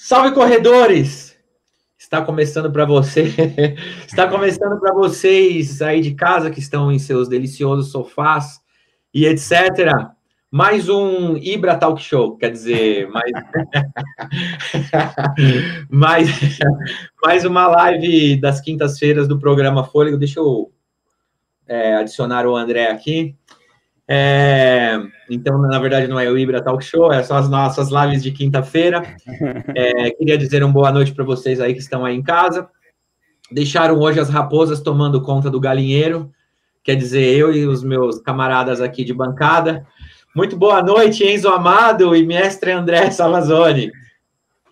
Salve corredores! Está começando para você, está começando para vocês aí de casa que estão em seus deliciosos sofás e etc. Mais um Ibra Talk Show, quer dizer, mais, mais, mais uma live das quintas-feiras do programa Fôlego. Deixa eu é, adicionar o André aqui. É, então, na verdade, não é o Ibra Talk Show, é só as nossas lives de quinta-feira. É, queria dizer uma boa noite para vocês aí que estão aí em casa. Deixaram hoje as raposas tomando conta do galinheiro, quer dizer, eu e os meus camaradas aqui de bancada. Muito boa noite, Enzo Amado e mestre André Salazone.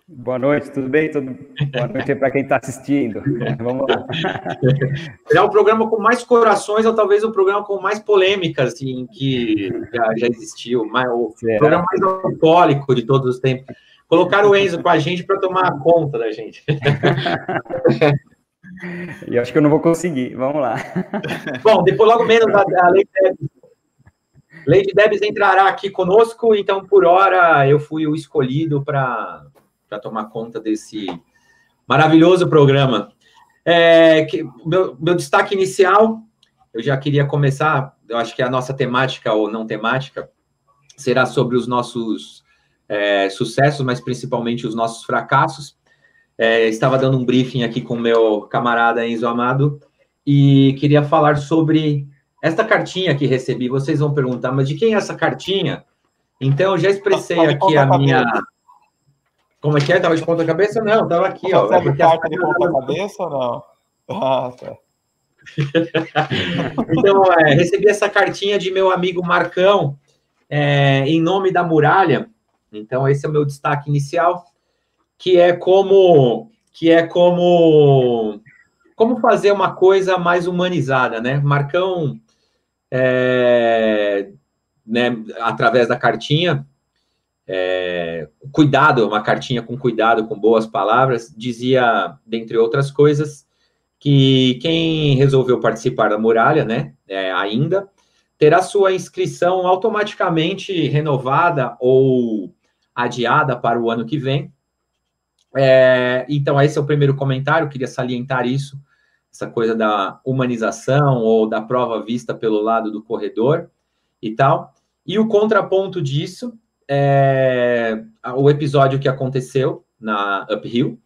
Boa noite, tudo bem? Tudo... Boa noite para quem está assistindo. Vamos lá. É o programa com mais corações, ou talvez o programa com mais polêmicas assim, que já, já existiu. Mais, o Será? programa mais alcoólico de todos os tempos. Colocaram o Enzo com a gente para tomar conta da gente. E acho que eu não vou conseguir. Vamos lá. Bom, depois, logo menos, a, a Lady Debs, Lady Debs entrará aqui conosco, então, por hora, eu fui o escolhido para para tomar conta desse maravilhoso programa. É, que, meu, meu destaque inicial, eu já queria começar, eu acho que a nossa temática ou não temática será sobre os nossos é, sucessos, mas principalmente os nossos fracassos. É, estava dando um briefing aqui com meu camarada Enzo Amado e queria falar sobre esta cartinha que recebi. Vocês vão perguntar, mas de quem é essa cartinha? Então, eu já expressei aqui a minha. Como é que é? Tava de ponta cabeça? Não, tava aqui, ó. Você é de ponta cabeça ou não? Ah, tá. então, é, recebi essa cartinha de meu amigo Marcão, é, em nome da muralha. Então, esse é o meu destaque inicial, que é como que é como como fazer uma coisa mais humanizada, né? Marcão, é, né, através da cartinha, é, cuidado, uma cartinha com cuidado, com boas palavras, dizia, dentre outras coisas, que quem resolveu participar da muralha, né, é, ainda, terá sua inscrição automaticamente renovada ou adiada para o ano que vem. É, então, esse é o primeiro comentário, queria salientar isso, essa coisa da humanização ou da prova vista pelo lado do corredor e tal. E o contraponto disso é, o episódio que aconteceu na Uphill,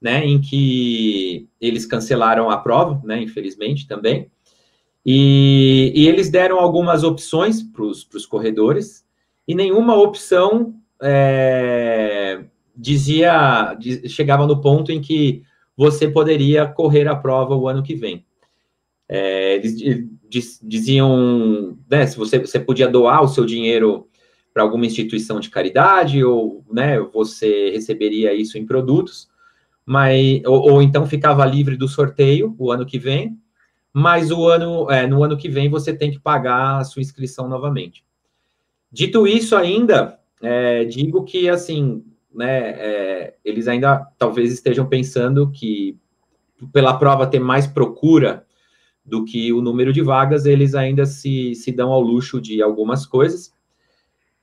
né, em que eles cancelaram a prova, né, infelizmente também, e, e eles deram algumas opções para os corredores, e nenhuma opção é, dizia, diz, chegava no ponto em que você poderia correr a prova o ano que vem. É, eles diziam, né, se você, você podia doar o seu dinheiro para alguma instituição de caridade, ou né, você receberia isso em produtos, mas, ou, ou, então ficava livre do sorteio o ano que vem, mas o ano, é, no ano que vem você tem que pagar a sua inscrição novamente. Dito isso ainda, é, digo que assim, né, é, eles ainda talvez estejam pensando que pela prova ter mais procura do que o número de vagas, eles ainda se, se dão ao luxo de algumas coisas,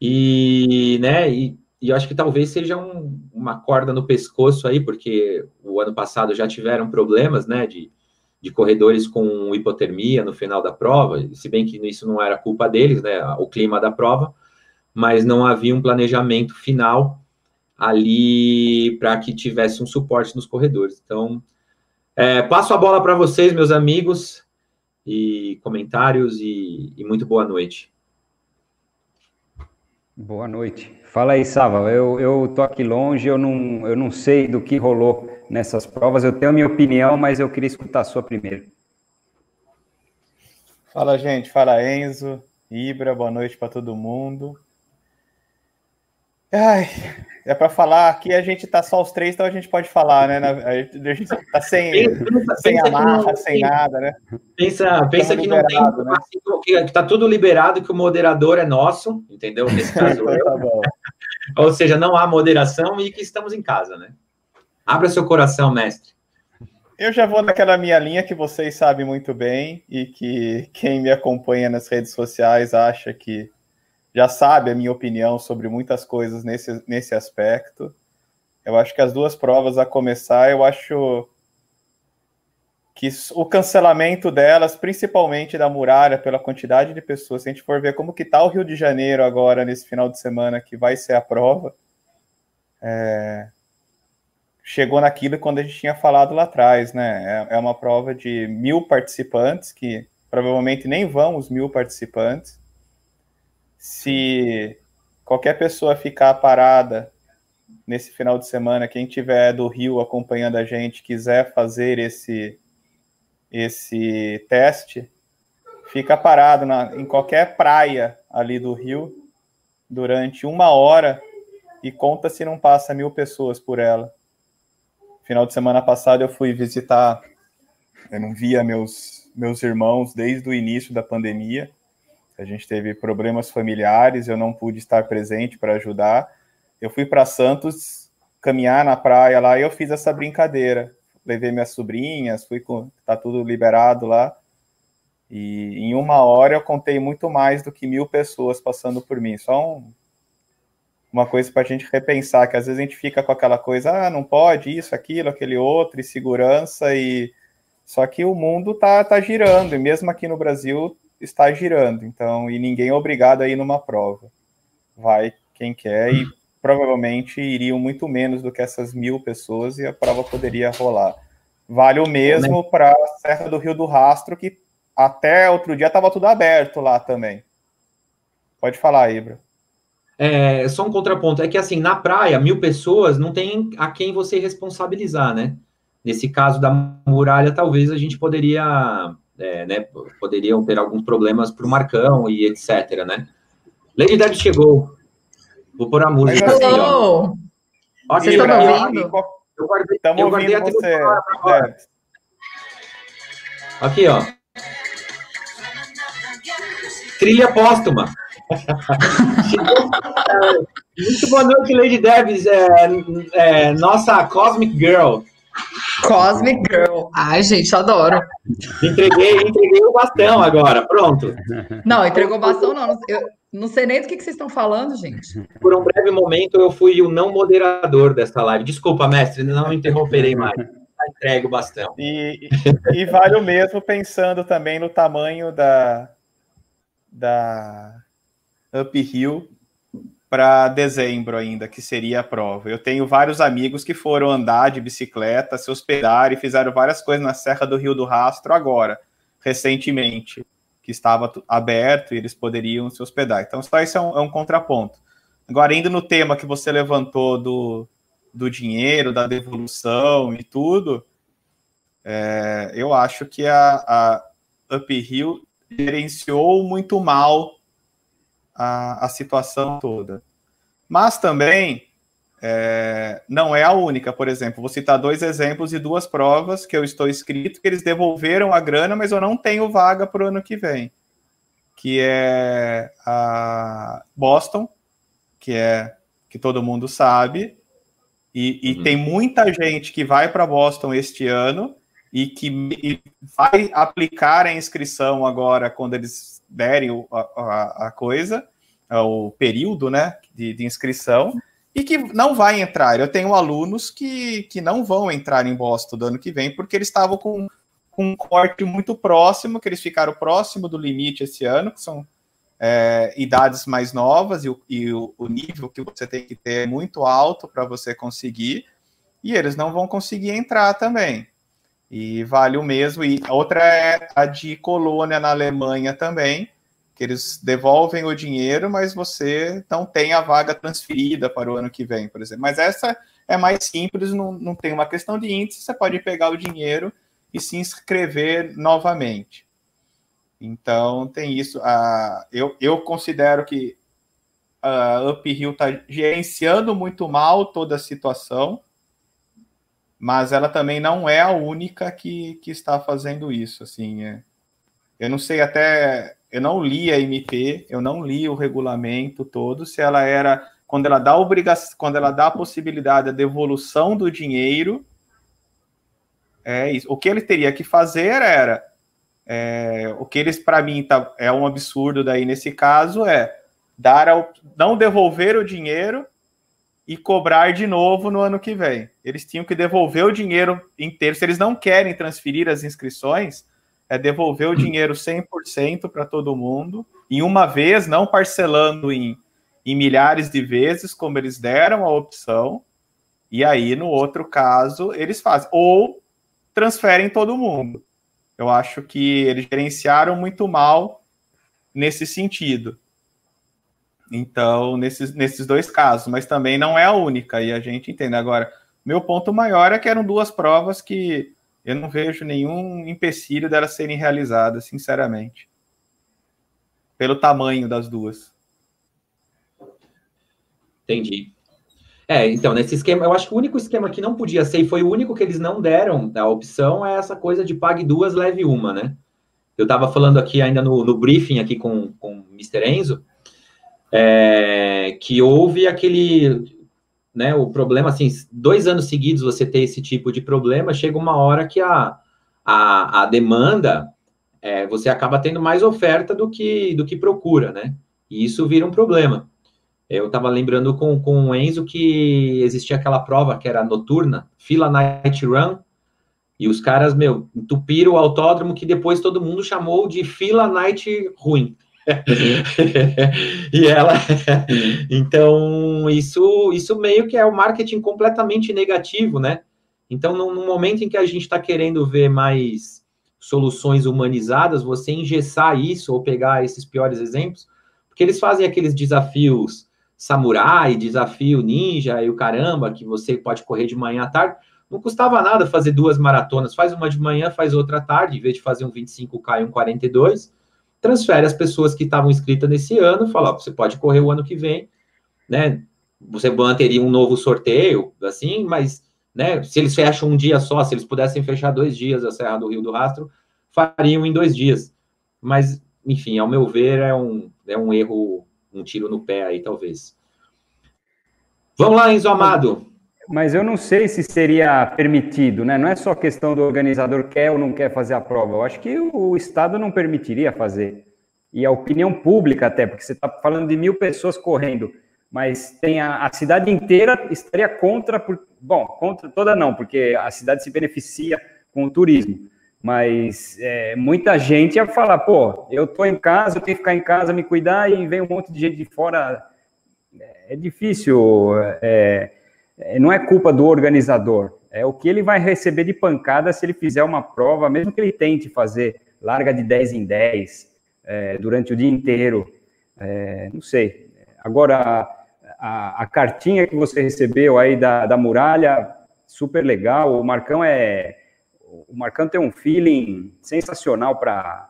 e, né, e, e eu acho que talvez seja um, uma corda no pescoço aí, porque o ano passado já tiveram problemas, né, de, de corredores com hipotermia no final da prova, se bem que isso não era culpa deles, né, o clima da prova, mas não havia um planejamento final ali para que tivesse um suporte nos corredores. Então, é, passo a bola para vocês, meus amigos, e comentários, e, e muito boa noite. Boa noite. Fala aí, Sava. Eu, eu tô aqui longe, eu não, eu não sei do que rolou nessas provas. Eu tenho a minha opinião, mas eu queria escutar a sua primeiro. Fala, gente. Fala, Enzo. Ibra, boa noite para todo mundo. Ai, é para falar aqui, a gente tá só os três, então a gente pode falar, né? A gente tá sem, pensa, sem pensa amarra, não, sem nada, né? Pensa, pensa que não tem. Né? Que, que tá tudo liberado, que o moderador é nosso, entendeu? Nesse caso, eu. tá Ou seja, não há moderação e que estamos em casa, né? Abra seu coração, mestre. Eu já vou naquela minha linha que vocês sabem muito bem e que quem me acompanha nas redes sociais acha que já sabe a minha opinião sobre muitas coisas nesse, nesse aspecto. Eu acho que as duas provas a começar, eu acho que o cancelamento delas, principalmente da muralha, pela quantidade de pessoas, se a gente for ver como que está o Rio de Janeiro agora, nesse final de semana, que vai ser a prova, é, chegou naquilo quando a gente tinha falado lá atrás, né? É, é, uma prova de mil participantes, que provavelmente nem vão os mil participantes. Se qualquer pessoa ficar parada nesse final de semana, quem tiver do Rio acompanhando a gente, quiser fazer esse esse teste, fica parado na, em qualquer praia ali do Rio durante uma hora e conta se não passa mil pessoas por ela. Final de semana passado eu fui visitar, eu não via meus, meus irmãos desde o início da pandemia. A gente teve problemas familiares, eu não pude estar presente para ajudar. Eu fui para Santos caminhar na praia lá e eu fiz essa brincadeira levei minhas sobrinhas, fui com. tá tudo liberado lá. E em uma hora eu contei muito mais do que mil pessoas passando por mim. Só um, uma coisa para a gente repensar, que às vezes a gente fica com aquela coisa, ah, não pode isso, aquilo, aquele outro, e segurança, e só que o mundo tá, tá girando, e mesmo aqui no Brasil está girando, então, e ninguém é obrigado a ir numa prova. Vai quem quer, e provavelmente iriam muito menos do que essas mil pessoas e a prova poderia rolar. Vale o mesmo né? para a Serra do Rio do Rastro, que até outro dia estava tudo aberto lá também. Pode falar, Ibra. É, só um contraponto, é que assim, na praia, mil pessoas não tem a quem você responsabilizar, né? Nesse caso da muralha, talvez a gente poderia, é, né, poderiam ter alguns problemas para o Marcão e etc, né? Lady Dead chegou. Vou pôr a música aqui, ó. Vocês estão ouvindo? Eu guardei, Estamos eu guardei ouvindo você. É. Aqui, ó. Trilha póstuma. Muito boa noite, Lady Debs, é, é, nossa Cosmic Girl. Cosmic Girl. Ai, gente, adoro. Entreguei, entreguei o bastão agora, pronto. Não, entregou o bastão não. Eu, não sei nem do que, que vocês estão falando, gente. Por um breve momento, eu fui o não moderador dessa live. Desculpa, mestre, não interromperei mais. Entrego bastante. E, e, e vale o mesmo pensando também no tamanho da, da Uphill para dezembro ainda, que seria a prova. Eu tenho vários amigos que foram andar de bicicleta, se hospedaram e fizeram várias coisas na Serra do Rio do Rastro agora, recentemente que estava aberto e eles poderiam se hospedar. Então, só isso é um, é um contraponto. Agora, indo no tema que você levantou do, do dinheiro, da devolução e tudo, é, eu acho que a, a Uphill gerenciou muito mal a, a situação toda. Mas também é, não é a única, por exemplo, vou citar dois exemplos e duas provas que eu estou escrito que eles devolveram a grana, mas eu não tenho vaga para o ano que vem, que é a Boston, que é que todo mundo sabe, e, e uhum. tem muita gente que vai para Boston este ano e que e vai aplicar a inscrição agora quando eles derem a, a, a coisa, o período né, de, de inscrição e que não vai entrar. Eu tenho alunos que, que não vão entrar em Boston do ano que vem, porque eles estavam com, com um corte muito próximo, que eles ficaram próximo do limite esse ano, que são é, idades mais novas, e, o, e o, o, nível que você tem que ter é muito alto para você conseguir, e eles não vão conseguir entrar também. E vale o mesmo. E outra é a de colônia na Alemanha também, que eles devolvem o dinheiro, mas você não tem a vaga transferida para o ano que vem, por exemplo. Mas essa é mais simples, não, não tem uma questão de índice, você pode pegar o dinheiro e se inscrever novamente. Então, tem isso. Uh, eu, eu considero que a Uphill está gerenciando muito mal toda a situação, mas ela também não é a única que, que está fazendo isso. Assim, é. eu não sei até eu não li a MP, eu não li o regulamento todo, se ela era quando ela dá obrigação, quando ela dá a possibilidade da devolução do dinheiro, é isso. O que ele teria que fazer era é, o que eles para mim tá, é um absurdo daí nesse caso é dar ao, não devolver o dinheiro e cobrar de novo no ano que vem. Eles tinham que devolver o dinheiro inteiro. Se eles não querem transferir as inscrições, é devolver o dinheiro 100% para todo mundo, em uma vez, não parcelando em, em milhares de vezes, como eles deram a opção. E aí, no outro caso, eles fazem. Ou transferem todo mundo. Eu acho que eles gerenciaram muito mal nesse sentido. Então, nesses, nesses dois casos, mas também não é a única, e a gente entende. Agora, meu ponto maior é que eram duas provas que eu não vejo nenhum empecilho delas serem realizadas, sinceramente. Pelo tamanho das duas. Entendi. É, então, nesse esquema, eu acho que o único esquema que não podia ser, e foi o único que eles não deram a opção, é essa coisa de pague duas, leve uma, né? Eu estava falando aqui ainda no, no, briefing aqui com, com o Mr. Enzo, é, que houve aquele, né, o problema, assim, dois anos seguidos você ter esse tipo de problema, chega uma hora que a, a, a demanda, é, você acaba tendo mais oferta do que, do que procura, né? E isso vira um problema. Eu estava lembrando com, com o Enzo que existia aquela prova que era noturna, Fila Night Run, e os caras, meu, entupiram o autódromo que depois todo mundo chamou de Fila Night Ruim. E ela. então, isso, isso meio que é o marketing completamente negativo, né? Então, no, no momento em que a gente está querendo ver mais soluções humanizadas, você engessar isso ou pegar esses piores exemplos, porque eles fazem aqueles desafios samurai, desafio ninja e o caramba, que você pode correr de manhã à tarde. Não custava nada fazer duas maratonas, faz uma de manhã, faz outra à tarde, em vez de fazer um 25K e um 42 transfere as pessoas que estavam inscritas nesse ano, fala, ó, você pode correr o ano que vem, né? Você manteria um novo sorteio, assim, mas, né, se eles fecham um dia só, se eles pudessem fechar dois dias a Serra do Rio do Rastro, fariam em dois dias. Mas, enfim, ao meu ver, é um, é um erro, um tiro no pé aí, talvez. Vamos lá, Enzo Amado. Mas eu não sei se seria permitido, né? Não é só questão do organizador quer ou não quer fazer a prova. Eu acho que o Estado não permitiria fazer. E a opinião pública até, porque você está falando de mil pessoas correndo, mas tem a, a, cidade inteira estaria contra, por, bom, contra toda não, porque a cidade se beneficia com o turismo. Mas é, muita gente ia falar, pô, eu tô em casa, eu tenho que ficar em casa, me cuidar, e vem um monte de gente de fora. É, é difícil. É, não é culpa do organizador, é o que ele vai receber de pancada se ele fizer uma prova, mesmo que ele tente fazer larga de 10 em 10 é, durante o dia inteiro. É, não sei. Agora, a, a, cartinha que você recebeu aí da, da muralha, super legal. O Marcão é. O Marcão tem um feeling sensacional para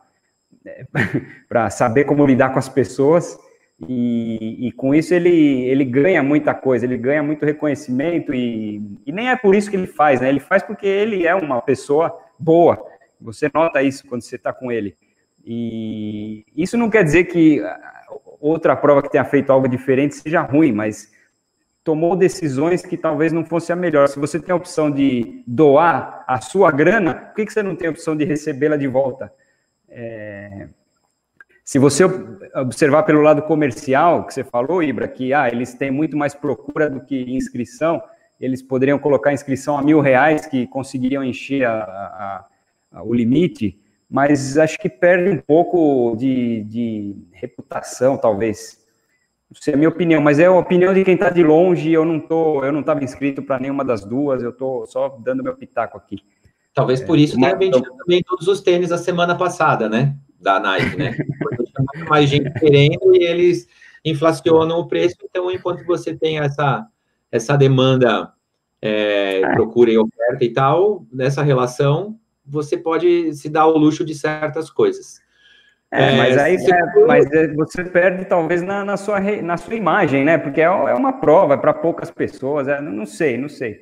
para saber como lidar com as pessoas. E, e, com isso ele, ele ganha muita coisa, ele ganha muito reconhecimento e, e nem é por isso que ele faz, né? Ele faz porque ele é uma pessoa boa. Você nota isso quando você está com ele. E isso não quer dizer que outra prova que tenha feito algo diferente seja ruim, mas tomou decisões que talvez não fosse a melhor. Se você tem a opção de doar a sua grana, por que, que você não tem a opção de recebê-la de volta? É, se você observar pelo lado comercial, que você falou, Ibra, que ah, eles têm muito mais procura do que inscrição, eles poderiam colocar inscrição a mil reais, que conseguiriam encher a, a, a, o limite, mas acho que perde um pouco de, de reputação, talvez. Não sei é a minha opinião, mas é a opinião de quem está de longe. Eu não tô, eu não estava inscrito para nenhuma das duas. Eu estou só dando meu pitaco aqui. Talvez por isso é, tenha vendido também todos os tênis a semana passada, né? Da Nike, né? mais gente querendo e eles inflacionam o preço. Então, enquanto você tem essa, essa demanda, é, é. procura e oferta e tal, nessa relação, você pode se dar o luxo de certas coisas. É, é mas aí é, mas é, você perde talvez na, na, sua, na sua imagem, né? Porque é, é uma prova, é para poucas pessoas, não sei, não sei.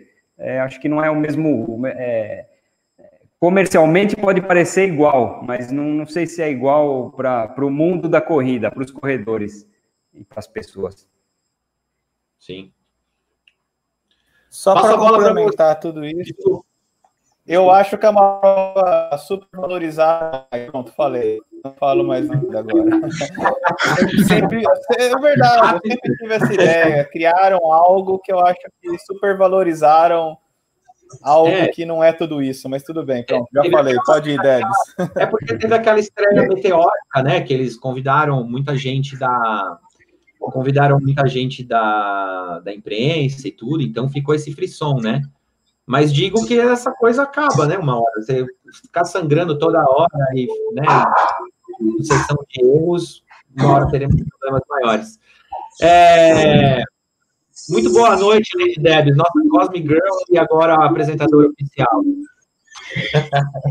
acho que não é o mesmo. Comercialmente pode parecer igual, mas não, não sei se é igual para o mundo da corrida, para os corredores e para as pessoas. Sim. Só para complementar tudo isso, eu acho que é uma prova super valorizada. Pronto, falei. Não falo mais nada agora. sempre, é verdade, eu sempre tive essa ideia. Criaram algo que eu acho que supervalorizaram algo é. que não é tudo isso, mas tudo bem, pronto, já falei, pode ir, Debs. É porque teve aquela estreia meteórica, né, que eles convidaram muita gente da convidaram muita gente da, da imprensa e tudo, então ficou esse frisson, né? Mas digo que essa coisa acaba, né, uma hora, você ficar sangrando toda hora e, né, sucessão de erros, uma hora teremos problemas maiores. É... Muito boa noite, Lady Deb, nossa Cosmic Girl e agora apresentadora oficial.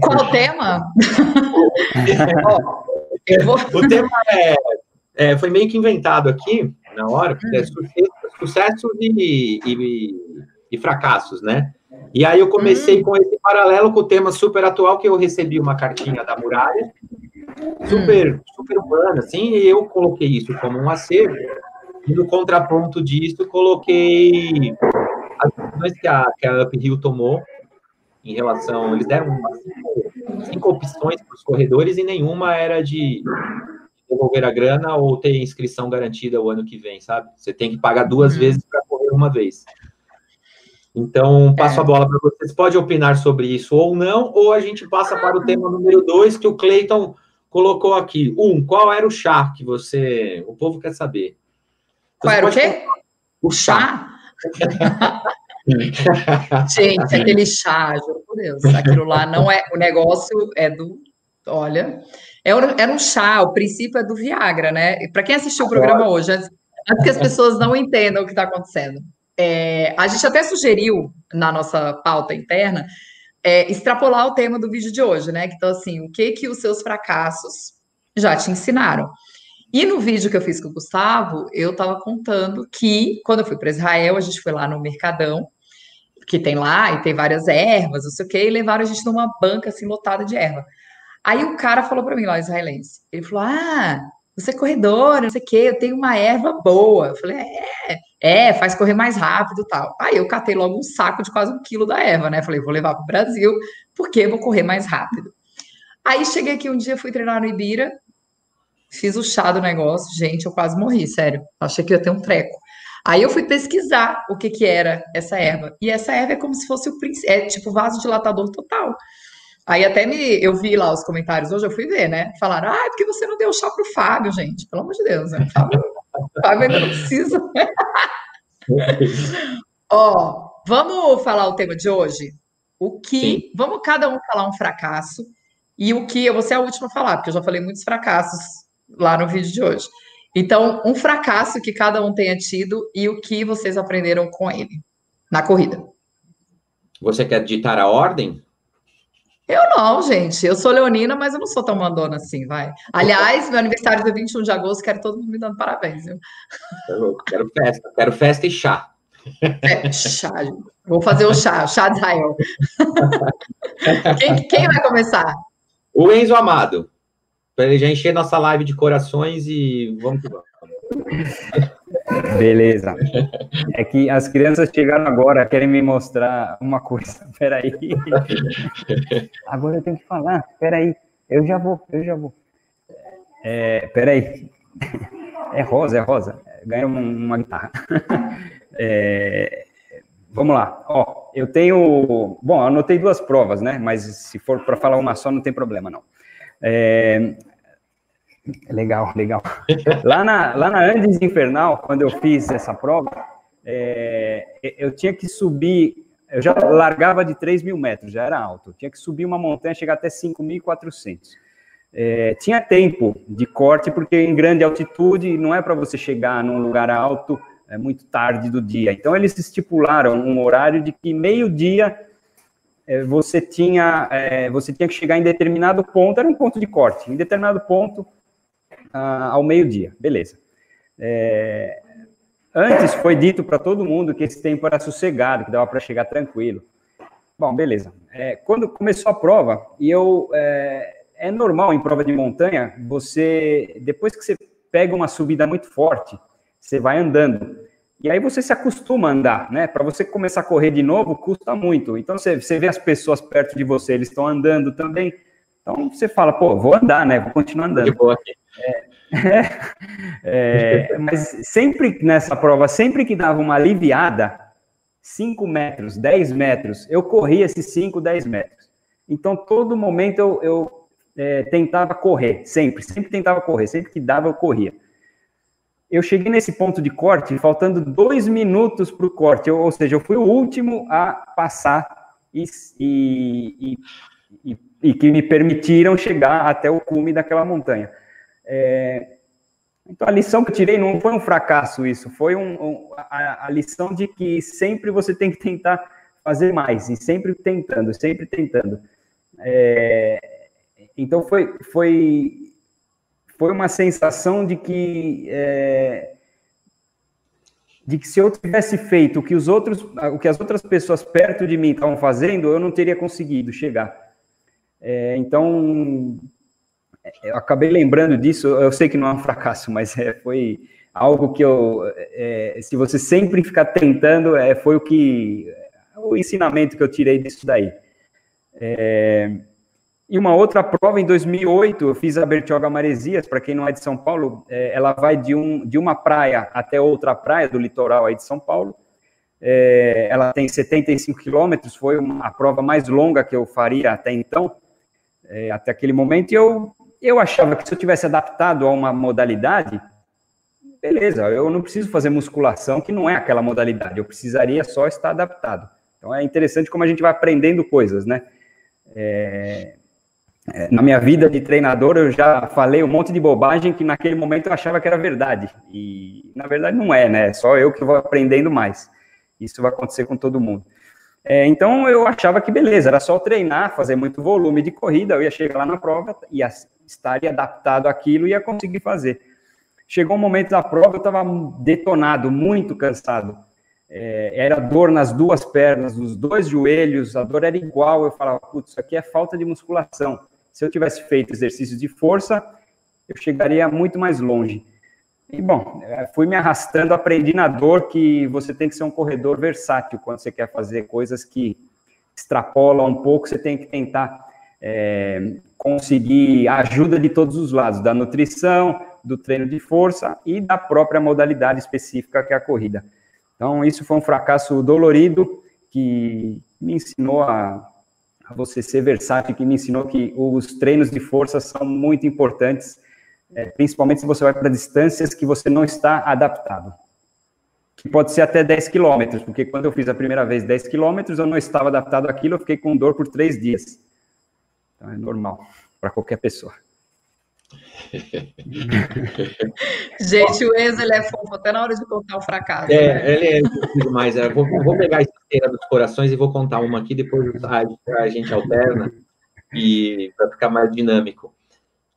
Qual o tema? oh, o tema é, é, foi meio que inventado aqui, na hora, é hum. sucessos e, e, e, fracassos, né? E aí eu comecei hum. com esse paralelo com o tema super atual, que eu recebi uma cartinha da Muralha, super, hum. super humana, assim, e eu coloquei isso como um acervo, e no contraponto disso, coloquei as decisões que a, que a Uphill tomou em relação. Eles deram cinco, cinco opções para os corredores e nenhuma era de devolver a grana ou ter inscrição garantida o ano que vem, sabe? Você tem que pagar duas uhum. vezes para correr uma vez. Então, passo é. a bola para vocês. Pode opinar sobre isso ou não, ou a gente passa para o tema número dois, que o Cleiton colocou aqui. Um, qual era o chá que você. O povo quer saber. Qual era o quê? O chá? Gente, aquele chá, juro por Deus, aquilo lá não é. O negócio é do. Olha, era um chá, o princípio é do Viagra, né? Para quem assistiu o programa hoje, antes, antes que as pessoas não entendam o que está acontecendo, é, a gente até sugeriu na nossa pauta interna é, extrapolar o tema do vídeo de hoje, né? Então, assim, o que que os seus fracassos já te ensinaram? E no vídeo que eu fiz com o Gustavo, eu estava contando que quando eu fui para Israel, a gente foi lá no Mercadão, que tem lá, e tem várias ervas, não sei o quê, e levaram a gente numa banca assim lotada de erva. Aí o cara falou para mim lá, israelense, ele falou: Ah, você é corredor, não sei o quê, eu tenho uma erva boa. Eu falei: É, é, faz correr mais rápido tal. Aí eu catei logo um saco de quase um quilo da erva, né? Falei: Vou levar para o Brasil, porque vou correr mais rápido. Aí cheguei aqui um dia, fui treinar no Ibira, Fiz o chá do negócio, gente, eu quase morri, sério. Achei que ia ter um treco. Aí eu fui pesquisar o que que era essa erva. E essa erva é como se fosse o é tipo vasodilatador total. Aí até me eu vi lá os comentários hoje, eu fui ver, né? Falaram: "Ah, porque você não deu chá pro Fábio, gente". Pelo amor de Deus, né? Fábio, Fábio ainda não precisa. Ó, vamos falar o tema de hoje? O que, Sim. vamos cada um falar um fracasso e o que eu vou ser a última a falar, porque eu já falei muitos fracassos lá no vídeo de hoje. Então, um fracasso que cada um tenha tido e o que vocês aprenderam com ele na corrida. Você quer ditar a ordem? Eu não, gente. Eu sou leonina, mas eu não sou tão mandona assim, vai. Aliás, meu aniversário é 21 de agosto, quero todo mundo me dando parabéns, viu? Quero festa, quero festa e chá. É, chá. Vou fazer o chá, chá de Israel. quem, quem vai começar? O Enzo Amado para ele já encher nossa live de corações e vamos que vamos. Beleza. É que as crianças chegaram agora, querem me mostrar uma coisa. Peraí. Agora eu tenho que falar. Peraí. Eu já vou, eu já vou. É, peraí. É rosa, é rosa. Ganhou uma, uma guitarra. É, vamos lá. Ó, eu tenho. Bom, anotei duas provas, né? Mas se for para falar uma só, não tem problema, não. É, legal, legal. Lá na, lá na Andes Infernal, quando eu fiz essa prova, é, eu tinha que subir, eu já largava de 3 mil metros, já era alto, eu tinha que subir uma montanha, chegar até 5.400. É, tinha tempo de corte, porque em grande altitude não é para você chegar num lugar alto é muito tarde do dia. Então, eles estipularam um horário de que meio-dia você tinha é, você tinha que chegar em determinado ponto, era um ponto de corte, em determinado ponto ah, ao meio-dia, beleza. É, antes foi dito para todo mundo que esse tempo era sossegado, que dava para chegar tranquilo. Bom, beleza. É, quando começou a prova, e eu é, é normal em prova de montanha, você depois que você pega uma subida muito forte, você vai andando. E aí você se acostuma a andar, né? Para você começar a correr de novo, custa muito. Então você, você vê as pessoas perto de você, eles estão andando também. Então você fala, pô, vou andar, né? Vou continuar andando. É, é, mas sempre nessa prova, sempre que dava uma aliviada, 5 metros, 10 metros, eu corria esses 5, 10 metros. Então, todo momento eu, eu é, tentava correr, sempre, sempre tentava correr, sempre que dava eu corria. Eu cheguei nesse ponto de corte, faltando dois minutos para o corte, ou, ou, seja, eu fui o último a passar e, e, e, e, que me permitiram chegar até o cume daquela montanha. É, então, a lição que eu tirei não foi um fracasso isso, foi um, um, a, a, lição de que sempre você tem que tentar fazer mais, e sempre tentando, sempre tentando. É, então, foi, foi, foi uma sensação de que, é, de que se eu tivesse feito o que, os outros, o que as outras pessoas perto de mim estavam fazendo, eu não teria conseguido chegar. É, então, eu acabei lembrando disso, eu sei que não é um fracasso, mas é, foi algo que eu, é, se você sempre ficar tentando, é, foi o que, o ensinamento que eu tirei disso daí. É, e uma outra prova, em 2008, eu fiz a Bertioga Maresias, para quem não é de São Paulo, é, ela vai de, um, de uma praia até outra praia do litoral aí de São Paulo, é, ela tem 75 quilômetros, foi uma, a prova mais longa que eu faria até então, é, até aquele momento, e eu eu achava que se eu tivesse adaptado a uma modalidade, beleza, eu não preciso fazer musculação, que não é aquela modalidade, eu precisaria só estar adaptado. Então é interessante como a gente vai aprendendo coisas, né? É, na minha vida de treinador, eu já falei um monte de bobagem que naquele momento eu achava que era verdade. E na verdade não é, né? É só eu que vou aprendendo mais. Isso vai acontecer com todo mundo. É, então eu achava que beleza, era só treinar, fazer muito volume de corrida, eu ia chegar lá na prova, ia estaria adaptado àquilo e ia conseguir fazer. Chegou um momento da prova, eu estava detonado, muito cansado. É, era dor nas duas pernas, nos dois joelhos, a dor era igual. Eu falava, putz, isso aqui é falta de musculação. Se eu tivesse feito exercícios de força, eu chegaria muito mais longe. E, bom, é, fui me arrastando, aprendi na dor que você tem que ser um corredor versátil quando você quer fazer coisas que extrapolam um pouco, você tem que tentar é, conseguir a ajuda de todos os lados, da nutrição, do treino de força e da própria modalidade específica que é a corrida. Então, isso foi um fracasso dolorido que me ensinou a, a você ser versátil, que me ensinou que os treinos de força são muito importantes, é, principalmente se você vai para distâncias que você não está adaptado. Que pode ser até 10 quilômetros, porque quando eu fiz a primeira vez 10 quilômetros, eu não estava adaptado àquilo, eu fiquei com dor por três dias. Então é normal para qualquer pessoa. Gente, o Enzo ele é fofo até na hora de contar o fracasso. É, né? ele é demais. É, vou, vou pegar a esteira dos corações e vou contar uma aqui, depois a gente alterna e para ficar mais dinâmico.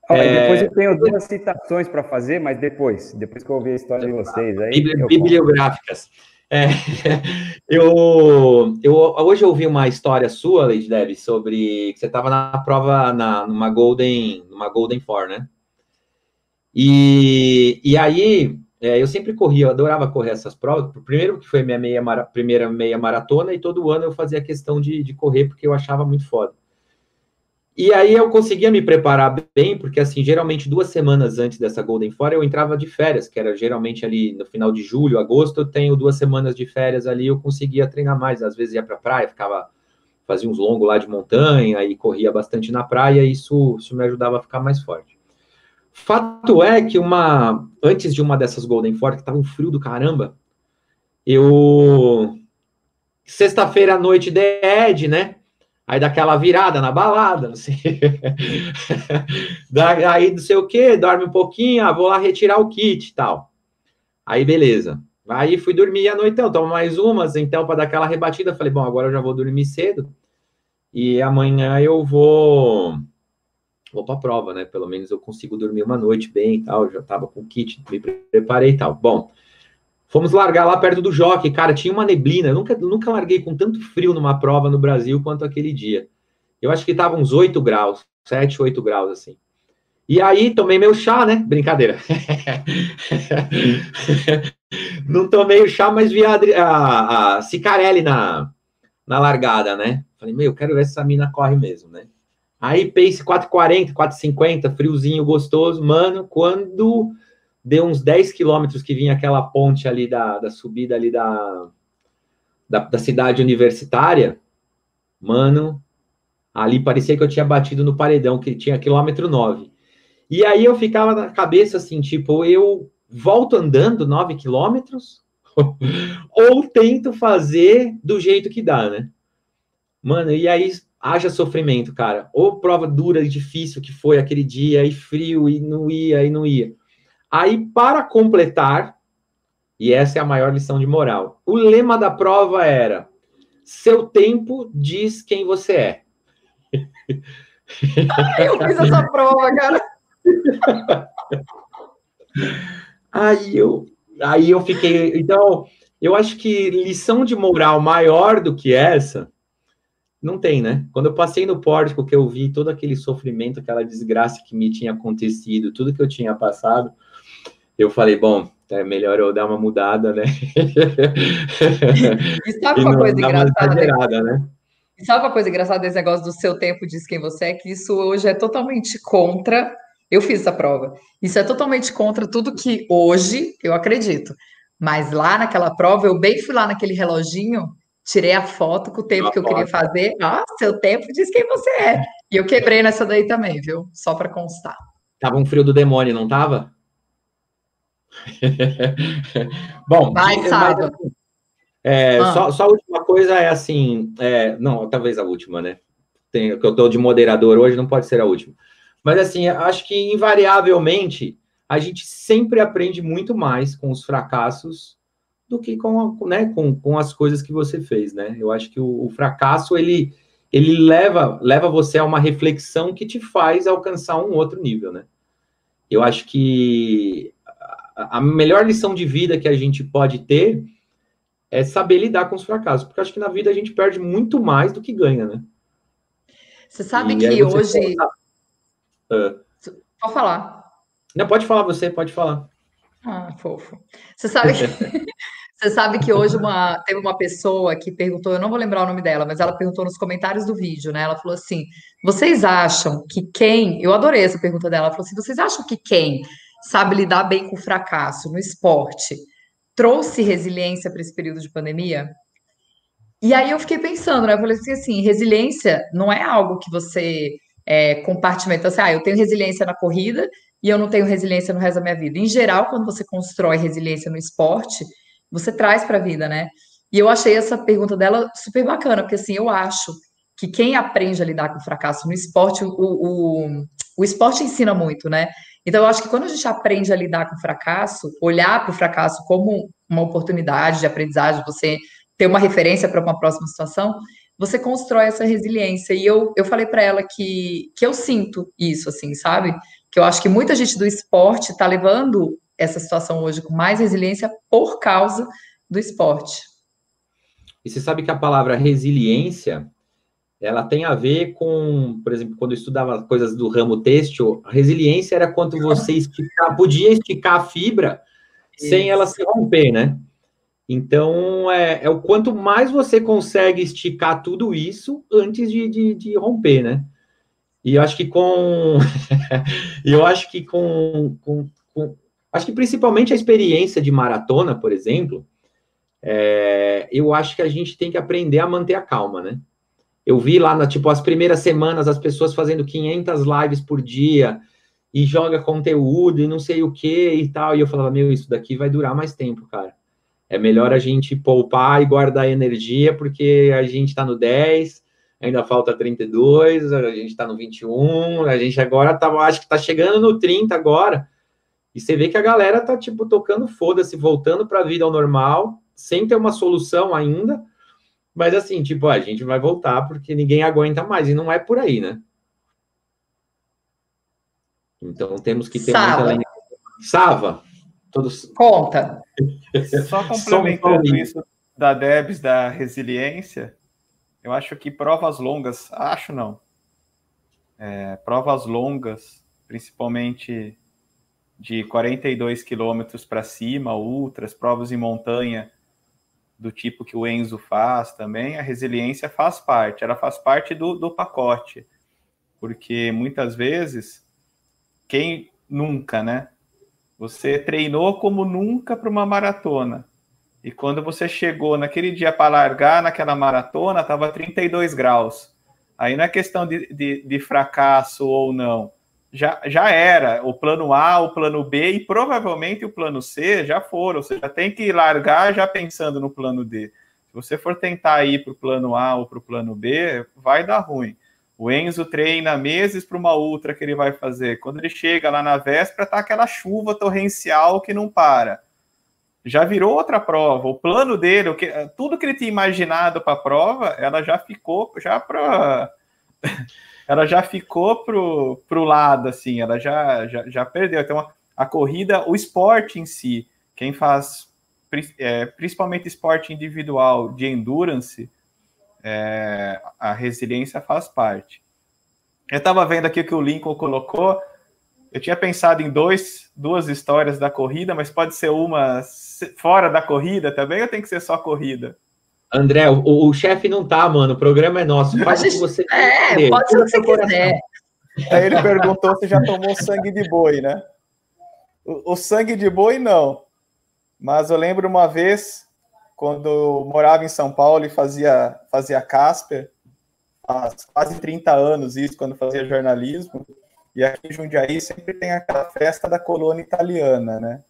Olha, é... Depois eu tenho duas citações para fazer, mas depois, depois que eu ouvir a história de vocês. Aí Bibliográficas. É, eu, eu hoje eu ouvi uma história sua, Lady Debbie, sobre que você estava na prova na numa Golden, numa Golden Four, né? E, e aí é, eu sempre corria, eu adorava correr essas provas. Primeiro que foi minha meia primeira meia maratona e todo ano eu fazia questão de, de correr porque eu achava muito foda. E aí eu conseguia me preparar bem, porque assim, geralmente duas semanas antes dessa Golden Four eu entrava de férias, que era geralmente ali no final de julho, agosto, eu tenho duas semanas de férias ali, eu conseguia treinar mais, às vezes ia para praia, ficava fazia uns longos lá de montanha e corria bastante na praia, e isso, isso me ajudava a ficar mais forte. Fato é que uma antes de uma dessas Golden Four, que tava um frio do caramba, eu sexta-feira à noite de Ed, né? aí dá aquela virada na balada, não sei. aí não sei o que, dorme um pouquinho, ah, vou lá retirar o kit e tal. Aí beleza. Aí fui dormir à noite, então, tomo mais umas, então, para dar aquela rebatida, falei, bom, agora eu já vou dormir cedo. E amanhã eu vou vou para a prova, né? Pelo menos eu consigo dormir uma noite bem e tal. Já tava com o kit, me preparei e tal. Bom, Fomos largar lá perto do Jockey, cara, tinha uma neblina. Eu nunca, nunca larguei com tanto frio numa prova no Brasil quanto aquele dia. Eu acho que tava uns 8 graus, 7, 8 graus, assim. E aí tomei meu chá, né? Brincadeira. Não tomei o chá, mas vi a, a, a Cicarelli na, na largada, né? Falei, meu, quero ver se essa mina corre mesmo, né? Aí pace 4,40, 4,50, friozinho gostoso. Mano, quando deu uns 10 quilômetros que vinha aquela ponte ali da, da subida ali da, da, da, cidade universitária, mano, ali parecia que eu tinha batido no paredão, que tinha quilômetro 9. E aí eu ficava na cabeça assim, tipo, eu volto andando 9 quilômetros ou tento fazer do jeito que dá, né? Mano, e aí haja sofrimento, cara. Ou prova dura e difícil que foi aquele dia, e frio, e não ia, e não ia. Aí, para completar, e essa é a maior lição de moral, o lema da prova era: seu tempo diz quem você é. eu fiz essa prova, cara. aí eu, aí eu fiquei. Então, eu acho que lição de moral maior do que essa não tem, né? Quando eu passei no pórtico, que eu vi todo aquele sofrimento, aquela desgraça que me tinha acontecido, tudo que eu tinha passado, eu falei, bom, é melhor eu dar uma mudada, né? E sabe uma coisa engraçada? Né? E sabe uma coisa engraçada desse negócio do seu tempo diz quem você é? Que isso hoje é totalmente contra. Eu fiz essa prova. Isso é totalmente contra tudo que hoje eu acredito. Mas lá naquela prova, eu bem fui lá naquele reloginho, tirei a foto com o tempo que eu queria fazer. Ah, seu tempo diz quem você é. E eu quebrei nessa daí também, viu? Só para constar. Tava um frio do demônio, não tava? Bom, Vai, mas, é, ah. só, só, a última coisa é assim, é, não, talvez a última, né? Tem, que eu estou de moderador hoje, não pode ser a última. Mas assim, acho que invariavelmente a gente sempre aprende muito mais com os fracassos do que com, né, com, com as coisas que você fez, né? Eu acho que o, o fracasso ele ele leva leva você a uma reflexão que te faz alcançar um outro nível, né? Eu acho que a melhor lição de vida que a gente pode ter é saber lidar com os fracassos, porque acho que na vida a gente perde muito mais do que ganha, né? Você sabe e que hoje. Uh... Pode falar. Não, pode falar você, pode falar. Ah, fofo. Você sabe que, você sabe que hoje uma, teve uma pessoa que perguntou, eu não vou lembrar o nome dela, mas ela perguntou nos comentários do vídeo, né? Ela falou assim: vocês acham que quem. Eu adorei essa pergunta dela. Ela falou assim: vocês acham que quem sabe lidar bem com o fracasso no esporte, trouxe resiliência para esse período de pandemia? E aí eu fiquei pensando, né? Eu falei assim, assim resiliência não é algo que você é, compartimenta assim, ah, eu tenho resiliência na corrida e eu não tenho resiliência no resto da minha vida. Em geral, quando você constrói resiliência no esporte, você traz para a vida, né? E eu achei essa pergunta dela super bacana, porque assim, eu acho que quem aprende a lidar com o fracasso no esporte, o, o, o esporte ensina muito, né? Então, eu acho que quando a gente aprende a lidar com o fracasso, olhar para o fracasso como uma oportunidade de aprendizagem, você ter uma referência para uma próxima situação, você constrói essa resiliência. E eu, eu falei para ela que, que eu sinto isso, assim, sabe? Que eu acho que muita gente do esporte está levando essa situação hoje com mais resiliência por causa do esporte. E você sabe que a palavra resiliência ela tem a ver com, por exemplo, quando eu estudava coisas do ramo têxtil, a resiliência era quando você esticar, podia esticar a fibra Isso. sem ela se romper, né? Então, é, é, o quanto mais você consegue esticar tudo isso antes de, de, de romper, né? E eu acho que com. eu acho que com, com, com, Acho que principalmente a experiência de maratona, por exemplo, é, eu acho que a gente tem que aprender a manter a calma, né? Eu vi lá, na, tipo, as primeiras semanas, as pessoas fazendo 500 lives por dia e joga conteúdo e não sei o que e tal. E eu falava, meu, isso daqui vai durar mais tempo, cara. É melhor a gente poupar e guardar energia, porque a gente tá no 10, ainda falta 32, a gente tá no 21, a gente agora tá, acho que tá chegando no 30 agora. E você vê que a galera tá, tipo, tocando foda-se, voltando para a vida ao normal, sem ter uma solução ainda mas assim, tipo, a gente vai voltar porque ninguém aguenta mais, e não é por aí, né? Então temos que ter Sava. muita. Sava. Todos... Conta. Só complementando isso da Debs da resiliência, eu acho que provas longas, acho não. É, provas longas, principalmente de 42 quilômetros para cima, ultras, provas em montanha, do tipo que o Enzo faz também, a resiliência faz parte, ela faz parte do, do pacote. porque muitas vezes, quem nunca, né? Você treinou como nunca para uma maratona. E quando você chegou naquele dia para largar naquela maratona, estava 32 graus. Aí não é questão de, de, de, fracasso ou não. Já, já era. O plano A, o plano B e provavelmente o plano C já foram. Você já tem que largar já pensando no plano D. Se você for tentar ir para o plano A ou para o plano B, vai dar ruim. O Enzo treina meses para uma ultra que ele vai fazer. Quando ele chega lá na véspera, tá aquela chuva torrencial que não para. Já virou outra prova. O plano dele, o que, tudo que ele tinha imaginado para a prova, ela já ficou já para ela já ficou pro, pro lado assim, ela já, já, já perdeu. Então a corrida, o esporte em si, quem faz é, principalmente esporte individual de endurance, é, a resiliência faz parte. Eu estava vendo aqui o que o Lincoln colocou. Eu tinha pensado em dois, duas histórias da corrida, mas pode ser uma fora da corrida também ou tem que ser só corrida? André, o, o chefe não tá, mano. O programa é nosso. Faz o que você É, pode ser o que você quiser. Aí ele perguntou se já tomou sangue de boi, né? O, o sangue de boi, não. Mas eu lembro uma vez quando morava em São Paulo e fazia, fazia Casper, há quase 30 anos isso, quando fazia jornalismo, e aqui em Jundiaí sempre tem aquela festa da colônia italiana, né?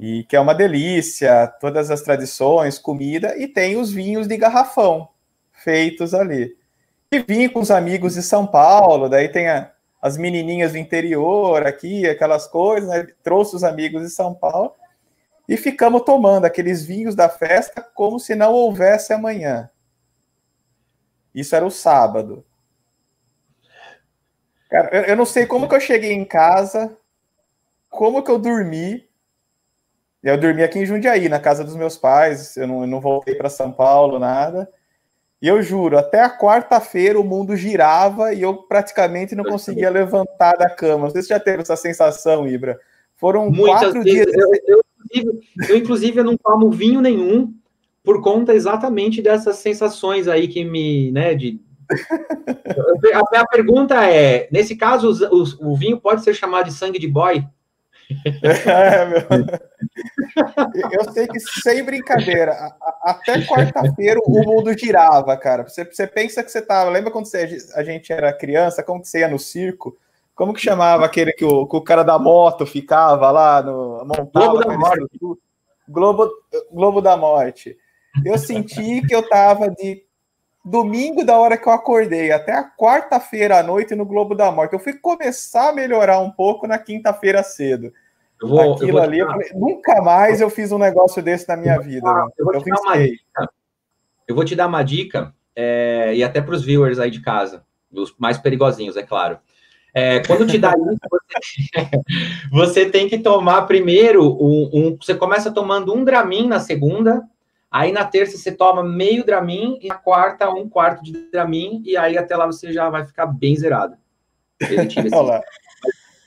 E que é uma delícia, todas as tradições, comida, e tem os vinhos de garrafão feitos ali. E vim com os amigos de São Paulo, daí tem a, as menininhas do interior aqui, aquelas coisas, né? trouxe os amigos de São Paulo, e ficamos tomando aqueles vinhos da festa como se não houvesse amanhã. Isso era o sábado. Cara, eu, eu não sei como que eu cheguei em casa, como que eu dormi. Eu dormi aqui em Jundiaí, na casa dos meus pais. Eu não, eu não voltei para São Paulo, nada. E eu juro, até a quarta-feira o mundo girava e eu praticamente não conseguia levantar da cama. Você já teve essa sensação, Ibra? Foram Muitas quatro vezes. dias. Eu, eu, eu, inclusive, eu não tomo vinho nenhum por conta exatamente dessas sensações aí que me, né, de... a, a pergunta é, nesse caso, o, o, o, vinho pode ser chamado de sangue de boy? É, meu. Eu sei que sem brincadeira, até quarta-feira o mundo girava, cara. Você, você pensa que você tava. Lembra quando você, a gente era criança, como que você ia no circo? Como que chamava aquele que o, que o cara da moto ficava lá no montava Globo da Morte. Globo, Globo da Morte. Eu senti que eu tava de domingo da hora que eu acordei até a quarta-feira à noite no Globo da Morte. Eu fui começar a melhorar um pouco na quinta-feira cedo. Eu vou, Aquilo eu ali, eu falei, nunca mais eu fiz um negócio desse na minha vida. eu, vou te dar uma dica. Eu vou te dar uma dica, é, e até para os viewers aí de casa, os mais perigosinhos, é claro. É, quando te dá isso, você, você, tem que tomar primeiro um, um, Você começa tomando um Dramin na segunda, aí na terça você toma meio Dramin, e na quarta, um quarto de Dramin, e aí até lá você já vai ficar bem zerado.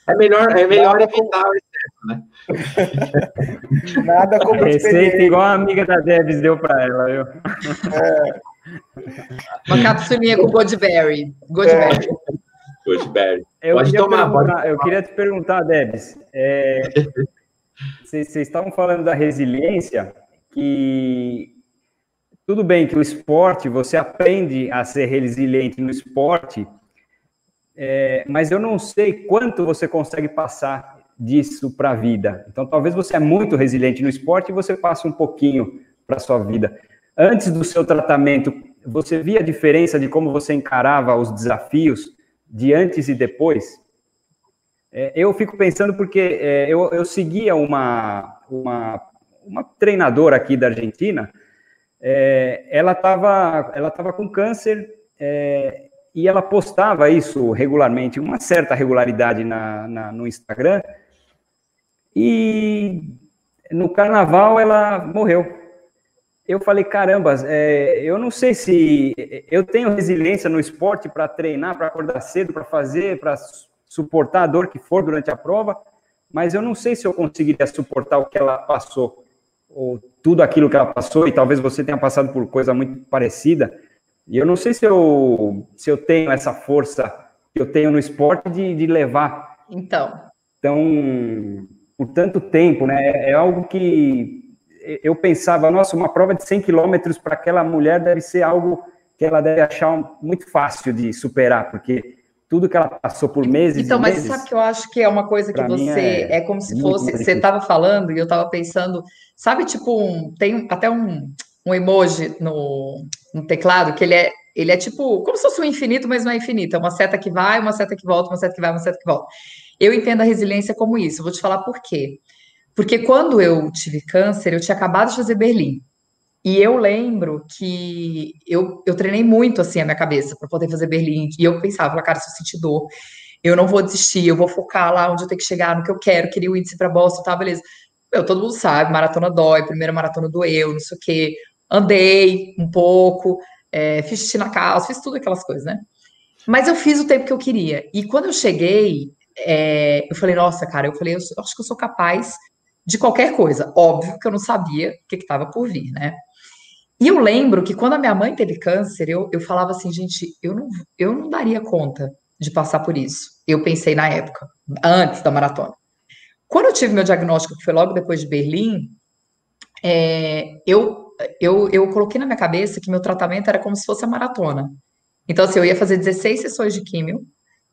É melhor, é melhor evitar o excesso, né? Nada como Receita igual a amiga da Debs deu para ela, viu? É. Uma capsulinha com Goldberry. Goldberry. É. Eu pode tomar, pode tomar. Eu queria te perguntar, Debs, é, vocês estavam falando da resiliência, que tudo bem que o esporte, você aprende a ser resiliente no esporte, é, mas eu não sei quanto você consegue passar disso para a vida. Então, talvez você é muito resiliente no esporte e você passa um pouquinho para a sua vida. Antes do seu tratamento, você via a diferença de como você encarava os desafios de antes e depois, é, eu fico pensando porque é, eu, eu seguia uma, uma, uma treinadora aqui da Argentina, é, ela estava ela tava com câncer é, e ela postava isso regularmente, uma certa regularidade na, na, no Instagram, e no carnaval ela morreu. Eu falei, caramba, é, eu não sei se eu tenho resiliência no esporte para treinar, para acordar cedo, para fazer, para suportar a dor que for durante a prova, mas eu não sei se eu conseguiria suportar o que ela passou, ou tudo aquilo que ela passou, e talvez você tenha passado por coisa muito parecida. E eu não sei se eu, se eu tenho essa força que eu tenho no esporte de, de levar. Então. Então, por tanto tempo, né? É, é algo que eu pensava, nossa, uma prova de 100 quilômetros para aquela mulher deve ser algo que ela deve achar muito fácil de superar, porque tudo que ela passou por meses. Então, mas meses, sabe que eu acho que é uma coisa que você é, é, como se fosse. Você estava falando e eu estava pensando, sabe, tipo, um, tem até um, um emoji no, no teclado que ele é ele é tipo, como se fosse um infinito, mas não é infinito. É uma seta que vai, uma seta que volta, uma seta que vai, uma seta que volta. Eu entendo a resiliência como isso. vou te falar por quê. Porque quando eu tive câncer, eu tinha acabado de fazer Berlim. E eu lembro que eu, eu treinei muito assim a minha cabeça para poder fazer Berlim. E eu pensava, cara, se eu sentir dor, eu não vou desistir, eu vou focar lá onde eu tenho que chegar, no que eu quero, queria o índice para Boston, tá, beleza. Meu, todo mundo sabe, maratona dói, primeira maratona doeu, não sei o quê. Andei um pouco, é, fiz xixi na calça, fiz tudo aquelas coisas, né? Mas eu fiz o tempo que eu queria. E quando eu cheguei, é, eu falei, nossa, cara, eu falei, eu, acho que eu sou capaz de qualquer coisa. Óbvio que eu não sabia o que estava por vir, né? E eu lembro que quando a minha mãe teve câncer, eu, eu falava assim, gente, eu não, eu não daria conta de passar por isso. Eu pensei na época, antes da maratona. Quando eu tive meu diagnóstico, que foi logo depois de Berlim, é, eu, eu, eu coloquei na minha cabeça que meu tratamento era como se fosse a maratona. Então, assim, eu ia fazer 16 sessões de químio,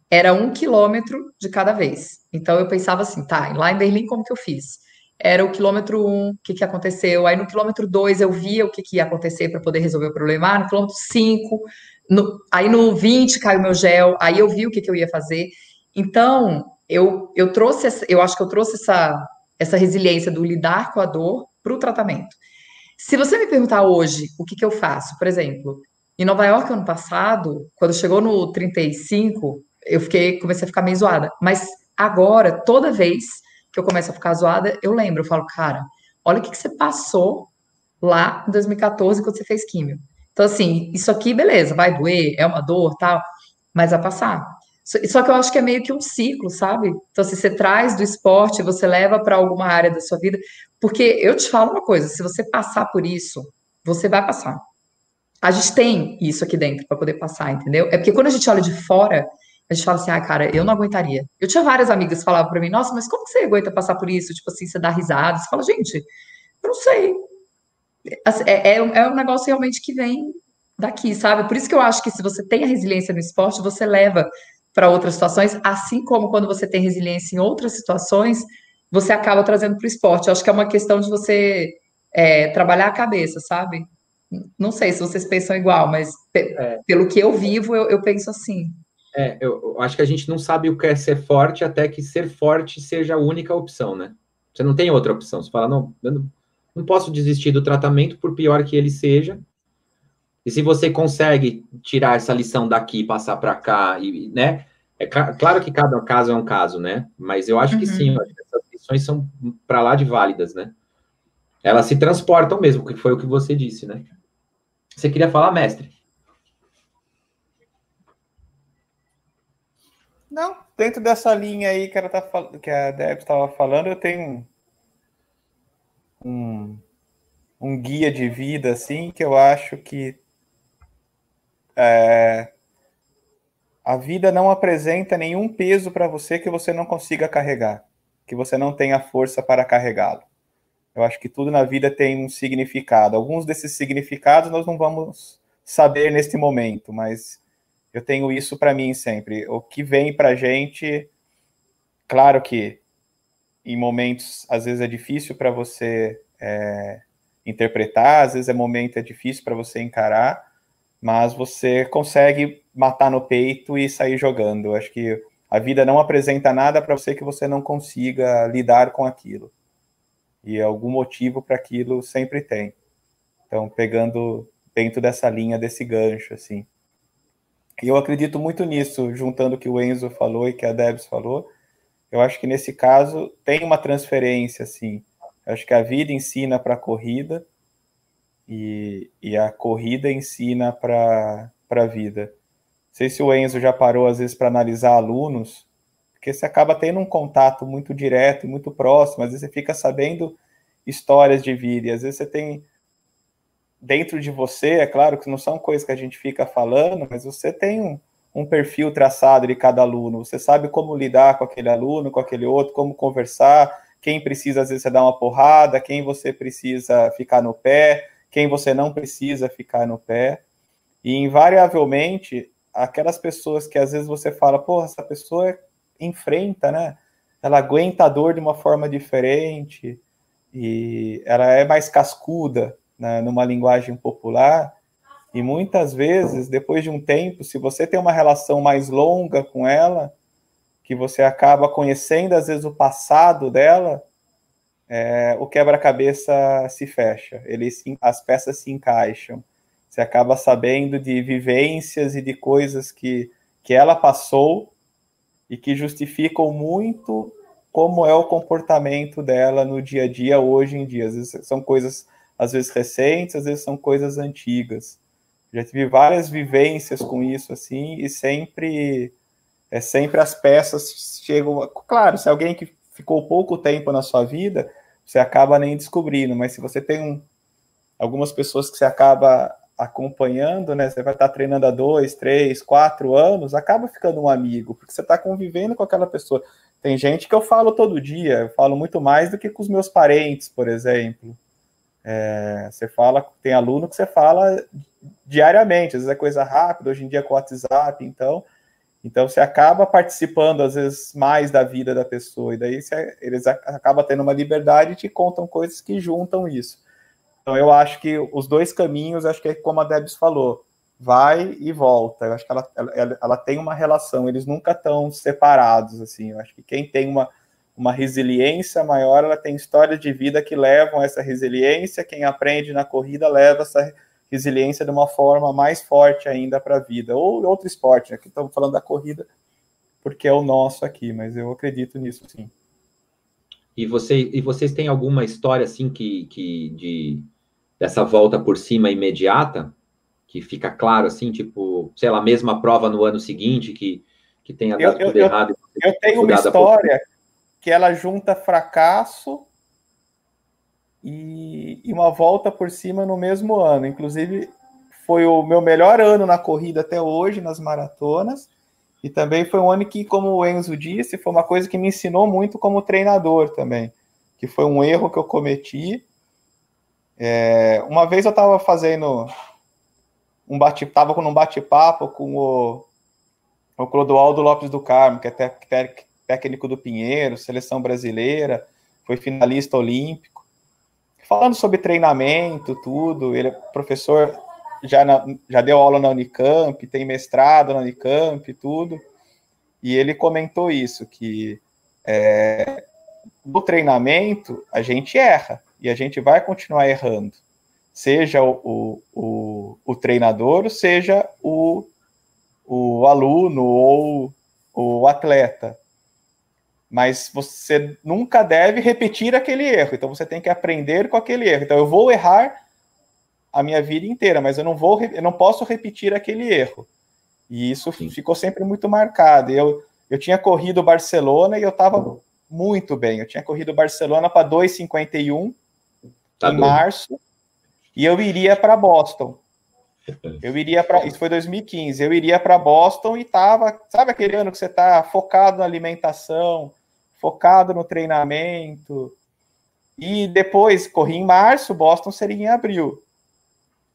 era um quilômetro de cada vez. Então, eu pensava assim, tá, lá em Berlim, como que eu fiz? Era o quilômetro 1, um, o que, que aconteceu? Aí no quilômetro 2 eu via o que, que ia acontecer para poder resolver o problema. Ah, no quilômetro 5, no, aí no 20 caiu meu gel, aí eu vi o que, que eu ia fazer. Então, eu, eu trouxe, essa, eu acho que eu trouxe essa, essa resiliência do lidar com a dor para o tratamento. Se você me perguntar hoje o que, que eu faço, por exemplo, em Nova York ano passado, quando chegou no 35, eu fiquei, comecei a ficar meio zoada. Mas agora, toda vez que eu começo a ficar zoada, eu lembro, eu falo, cara, olha o que, que você passou lá em 2014 quando você fez químio. Então, assim, isso aqui, beleza, vai doer, é uma dor, tal, mas vai passar. Só que eu acho que é meio que um ciclo, sabe? Então, se você traz do esporte, você leva para alguma área da sua vida. Porque eu te falo uma coisa: se você passar por isso, você vai passar. A gente tem isso aqui dentro para poder passar, entendeu? É porque quando a gente olha de fora, a gente fala assim, ah, cara, eu não aguentaria. Eu tinha várias amigas que falavam para mim, nossa, mas como você aguenta passar por isso? Tipo assim, você dá risada, você fala, gente, eu não sei. Assim, é, é, é um negócio realmente que vem daqui, sabe? Por isso que eu acho que se você tem a resiliência no esporte, você leva para outras situações, assim como quando você tem resiliência em outras situações, você acaba trazendo para o esporte. Eu acho que é uma questão de você é, trabalhar a cabeça, sabe? Não sei se vocês pensam igual, mas pe é. pelo que eu vivo, eu, eu penso assim. É, eu, acho que a gente não sabe o que é ser forte até que ser forte seja a única opção, né? Você não tem outra opção. Você fala, não, eu não, posso desistir do tratamento, por pior que ele seja, e se você consegue tirar essa lição daqui, passar para cá, e, né? É claro que cada caso é um caso, né? Mas eu acho uhum. que sim, acho que essas lições são para lá de válidas, né? Elas se transportam mesmo, que foi o que você disse, né? Você queria falar, mestre? Não, dentro dessa linha aí que, ela tá, que a Deb estava falando, eu tenho um, um guia de vida, assim, que eu acho que é, a vida não apresenta nenhum peso para você que você não consiga carregar, que você não tenha força para carregá-lo. Eu acho que tudo na vida tem um significado. Alguns desses significados nós não vamos saber neste momento, mas eu tenho isso para mim sempre. O que vem para a gente, claro que em momentos às vezes é difícil para você é, interpretar, às vezes é momento é difícil para você encarar, mas você consegue matar no peito e sair jogando. Eu acho que a vida não apresenta nada para você que você não consiga lidar com aquilo. E algum motivo para aquilo sempre tem. Então, pegando dentro dessa linha, desse gancho, assim. E eu acredito muito nisso, juntando o que o Enzo falou e que a Debs falou. Eu acho que nesse caso tem uma transferência, assim. Eu acho que a vida ensina para a corrida, e, e a corrida ensina para a vida. Não sei se o Enzo já parou, às vezes, para analisar alunos, porque você acaba tendo um contato muito direto e muito próximo, às vezes você fica sabendo histórias de vida, e às vezes você tem dentro de você, é claro que não são coisas que a gente fica falando, mas você tem um, um perfil traçado de cada aluno. Você sabe como lidar com aquele aluno, com aquele outro, como conversar, quem precisa às vezes você dar uma porrada, quem você precisa ficar no pé, quem você não precisa ficar no pé. E invariavelmente, aquelas pessoas que às vezes você fala, pô, essa pessoa enfrenta, né? Ela aguenta a dor de uma forma diferente e ela é mais cascuda, né, numa linguagem popular. E muitas vezes, depois de um tempo, se você tem uma relação mais longa com ela, que você acaba conhecendo às vezes o passado dela, é, o quebra-cabeça se fecha, ele as peças se encaixam. Você acaba sabendo de vivências e de coisas que, que ela passou e que justificam muito como é o comportamento dela no dia a dia hoje em dia. Às vezes são coisas às vezes recentes, às vezes são coisas antigas. Já tive várias vivências com isso assim e sempre é sempre as peças chegam, claro, se alguém que ficou pouco tempo na sua vida, você acaba nem descobrindo, mas se você tem um, algumas pessoas que você acaba acompanhando, né? Você vai estar treinando há dois, três, quatro anos, acaba ficando um amigo, porque você está convivendo com aquela pessoa. Tem gente que eu falo todo dia, eu falo muito mais do que com os meus parentes, por exemplo. É, você fala, tem aluno que você fala diariamente, às vezes é coisa rápida, hoje em dia com o WhatsApp, então, então você acaba participando às vezes mais da vida da pessoa, e daí você, eles acabam tendo uma liberdade e te contam coisas que juntam isso. Então eu acho que os dois caminhos, acho que é como a Debs falou, vai e volta. Eu acho que ela, ela, ela tem uma relação, eles nunca estão separados, assim. Eu acho que quem tem uma uma resiliência maior, ela tem histórias de vida que levam essa resiliência. Quem aprende na corrida leva essa resiliência de uma forma mais forte ainda para a vida. Ou outro esporte, aqui né? estamos falando da corrida, porque é o nosso aqui, mas eu acredito nisso sim. E, você, e vocês têm alguma história assim que, que de dessa volta por cima imediata que fica claro assim, tipo, sei lá, mesma prova no ano seguinte que que tenha dado eu, tudo eu, errado. Eu, eu tenho uma história que ela junta fracasso e, e, uma volta por cima no mesmo ano. Inclusive, foi o meu melhor ano na corrida até hoje, nas maratonas. E também foi um ano que, como o Enzo disse, foi uma coisa que me ensinou muito como treinador também. Que foi um erro que eu cometi. É, uma vez eu estava fazendo um bate, tava com um bate-papo com o, o Clodoaldo Lopes do Carmo, que é técnico do Pinheiro, seleção brasileira, foi finalista olímpico. Falando sobre treinamento, tudo, ele é professor, já, na, já deu aula na Unicamp, tem mestrado na Unicamp, tudo. E ele comentou isso, que é, no treinamento a gente erra e a gente vai continuar errando. Seja o, o, o treinador, seja o, o aluno ou o atleta mas você nunca deve repetir aquele erro. Então você tem que aprender com aquele erro. Então eu vou errar a minha vida inteira, mas eu não vou, eu não posso repetir aquele erro. E isso Sim. ficou sempre muito marcado. Eu, eu tinha corrido Barcelona e eu estava muito bem. Eu tinha corrido Barcelona para 2,51 tá em março e eu iria para Boston. Eu iria para isso foi 2015. Eu iria para Boston e tava, sabe aquele ano que você está focado na alimentação, focado no treinamento. E depois corri em março, Boston seria em abril.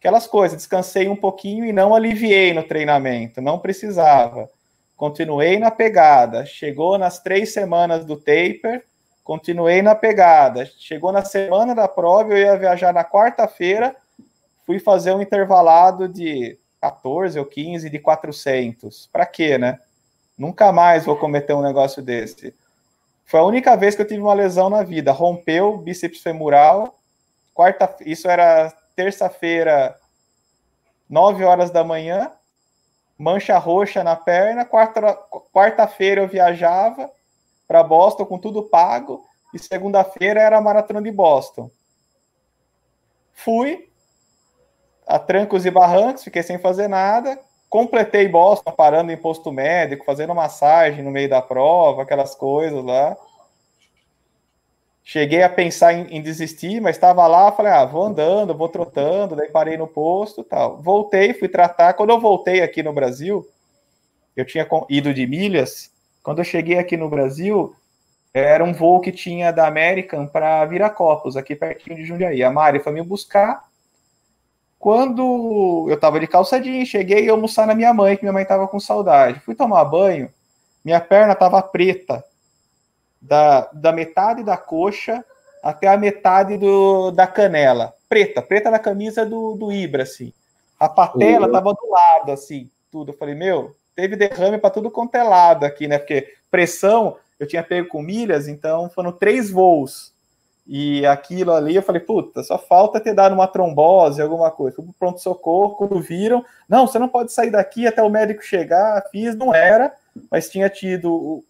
Aquelas coisas, descansei um pouquinho e não aliviei no treinamento, não precisava. Continuei na pegada. Chegou nas três semanas do taper, continuei na pegada. Chegou na semana da prova, eu ia viajar na quarta-feira, fui fazer um intervalado de 14 ou 15 de 400. Para quê, né? Nunca mais vou cometer um negócio desse. Foi a única vez que eu tive uma lesão na vida. Rompeu bíceps femoral. Quarta, isso era terça-feira, 9 horas da manhã. Mancha roxa na perna. Quarta-feira eu viajava para Boston com tudo pago. E segunda-feira era a maratona de Boston. Fui a trancos e barrancos, fiquei sem fazer nada. Completei Boston parando em posto médico, fazendo massagem no meio da prova, aquelas coisas lá. cheguei a pensar em, em desistir, mas estava lá, falei, ah, vou andando, vou trotando, daí parei no posto tal. Voltei, fui tratar. Quando eu voltei aqui no Brasil, eu tinha ido de milhas. Quando eu cheguei aqui no Brasil, era um voo que tinha da American para Viracopos, aqui pertinho de Jundiaí. A Mari foi me buscar. Quando eu estava de calça jeans, cheguei e almoçar na minha mãe, que minha mãe estava com saudade. Fui tomar banho, minha perna estava preta, da, da metade da coxa até a metade do, da canela. Preta, preta na camisa do, do Ibra, assim. A patela uhum. tava do lado, assim, tudo. Eu falei, meu, teve derrame para tudo quanto é lado aqui, né? Porque pressão, eu tinha pego com milhas, então foram três voos. E aquilo ali, eu falei, puta, só falta ter dado uma trombose, alguma coisa. Fui pro pronto-socorro, quando viram, não, você não pode sair daqui até o médico chegar. Fiz, não era, mas tinha tido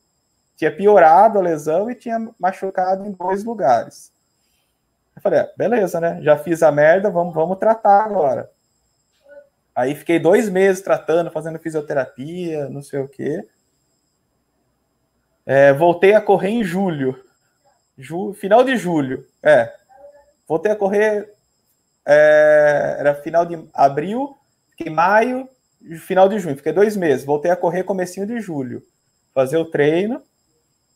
tinha piorado a lesão e tinha machucado em dois lugares. Eu falei, ah, beleza, né? Já fiz a merda, vamos, vamos tratar agora. Aí fiquei dois meses tratando, fazendo fisioterapia, não sei o quê. É, voltei a correr em julho. Ju, final de julho. É. Voltei a correr. É, era final de abril, fiquei maio, final de junho. Fiquei dois meses. Voltei a correr comecinho de julho. Fazer o treino.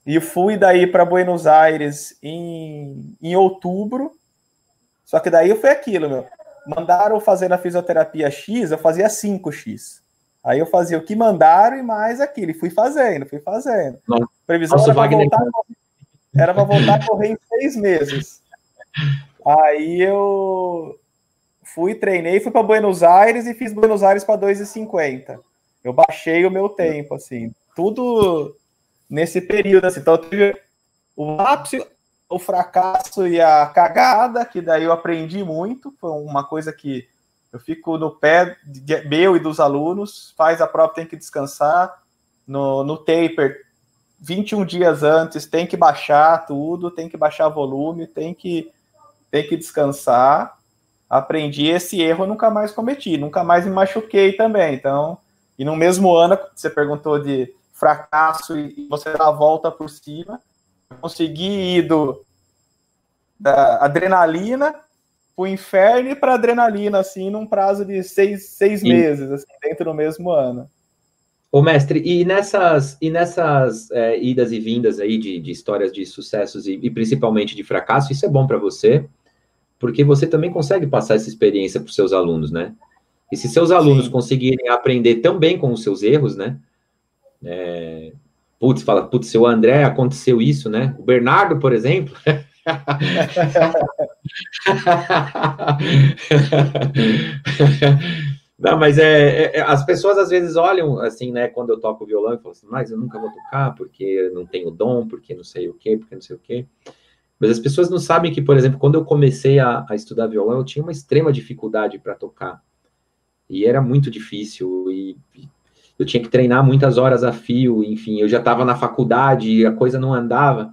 E fui daí para Buenos Aires em, em outubro. Só que daí foi aquilo, meu. Mandaram fazer na fisioterapia X, eu fazia 5X. Aí eu fazia o que mandaram e mais aquilo. E fui fazendo, fui fazendo. Nossa, Previsão era para voltar, era para voltar a correr em seis meses. Aí eu fui, treinei, fui para Buenos Aires e fiz Buenos Aires para 2,50. Eu baixei o meu tempo, assim. Tudo nesse período. Assim. Então, eu tive o ápice, o fracasso e a cagada, que daí eu aprendi muito. Foi uma coisa que eu fico no pé de, meu e dos alunos. Faz a prova, tem que descansar. No, no taper, 21 dias antes, tem que baixar tudo, tem que baixar volume, tem que, tem que descansar. Aprendi esse erro, nunca mais cometi, nunca mais me machuquei também. Então, e no mesmo ano, você perguntou de fracasso e você dá a volta por cima. Consegui ir do, da adrenalina para o inferno e para adrenalina, assim, num prazo de seis, seis meses, assim, dentro do mesmo ano. Ô, mestre, e nessas, e nessas é, idas e vindas aí de, de histórias de sucessos e, e principalmente de fracasso, isso é bom para você, porque você também consegue passar essa experiência para os seus alunos, né? E se seus alunos Sim. conseguirem aprender tão bem com os seus erros, né? É, putz, fala, putz, seu André, aconteceu isso, né? O Bernardo, por exemplo. Não, mas é, é, é, as pessoas às vezes olham assim, né, quando eu toco violão e falam assim, mas eu nunca vou tocar porque não tenho dom, porque não sei o quê, porque não sei o quê. Mas as pessoas não sabem que, por exemplo, quando eu comecei a, a estudar violão, eu tinha uma extrema dificuldade para tocar. E era muito difícil, e, eu tinha que treinar muitas horas a fio, enfim, eu já estava na faculdade e a coisa não andava.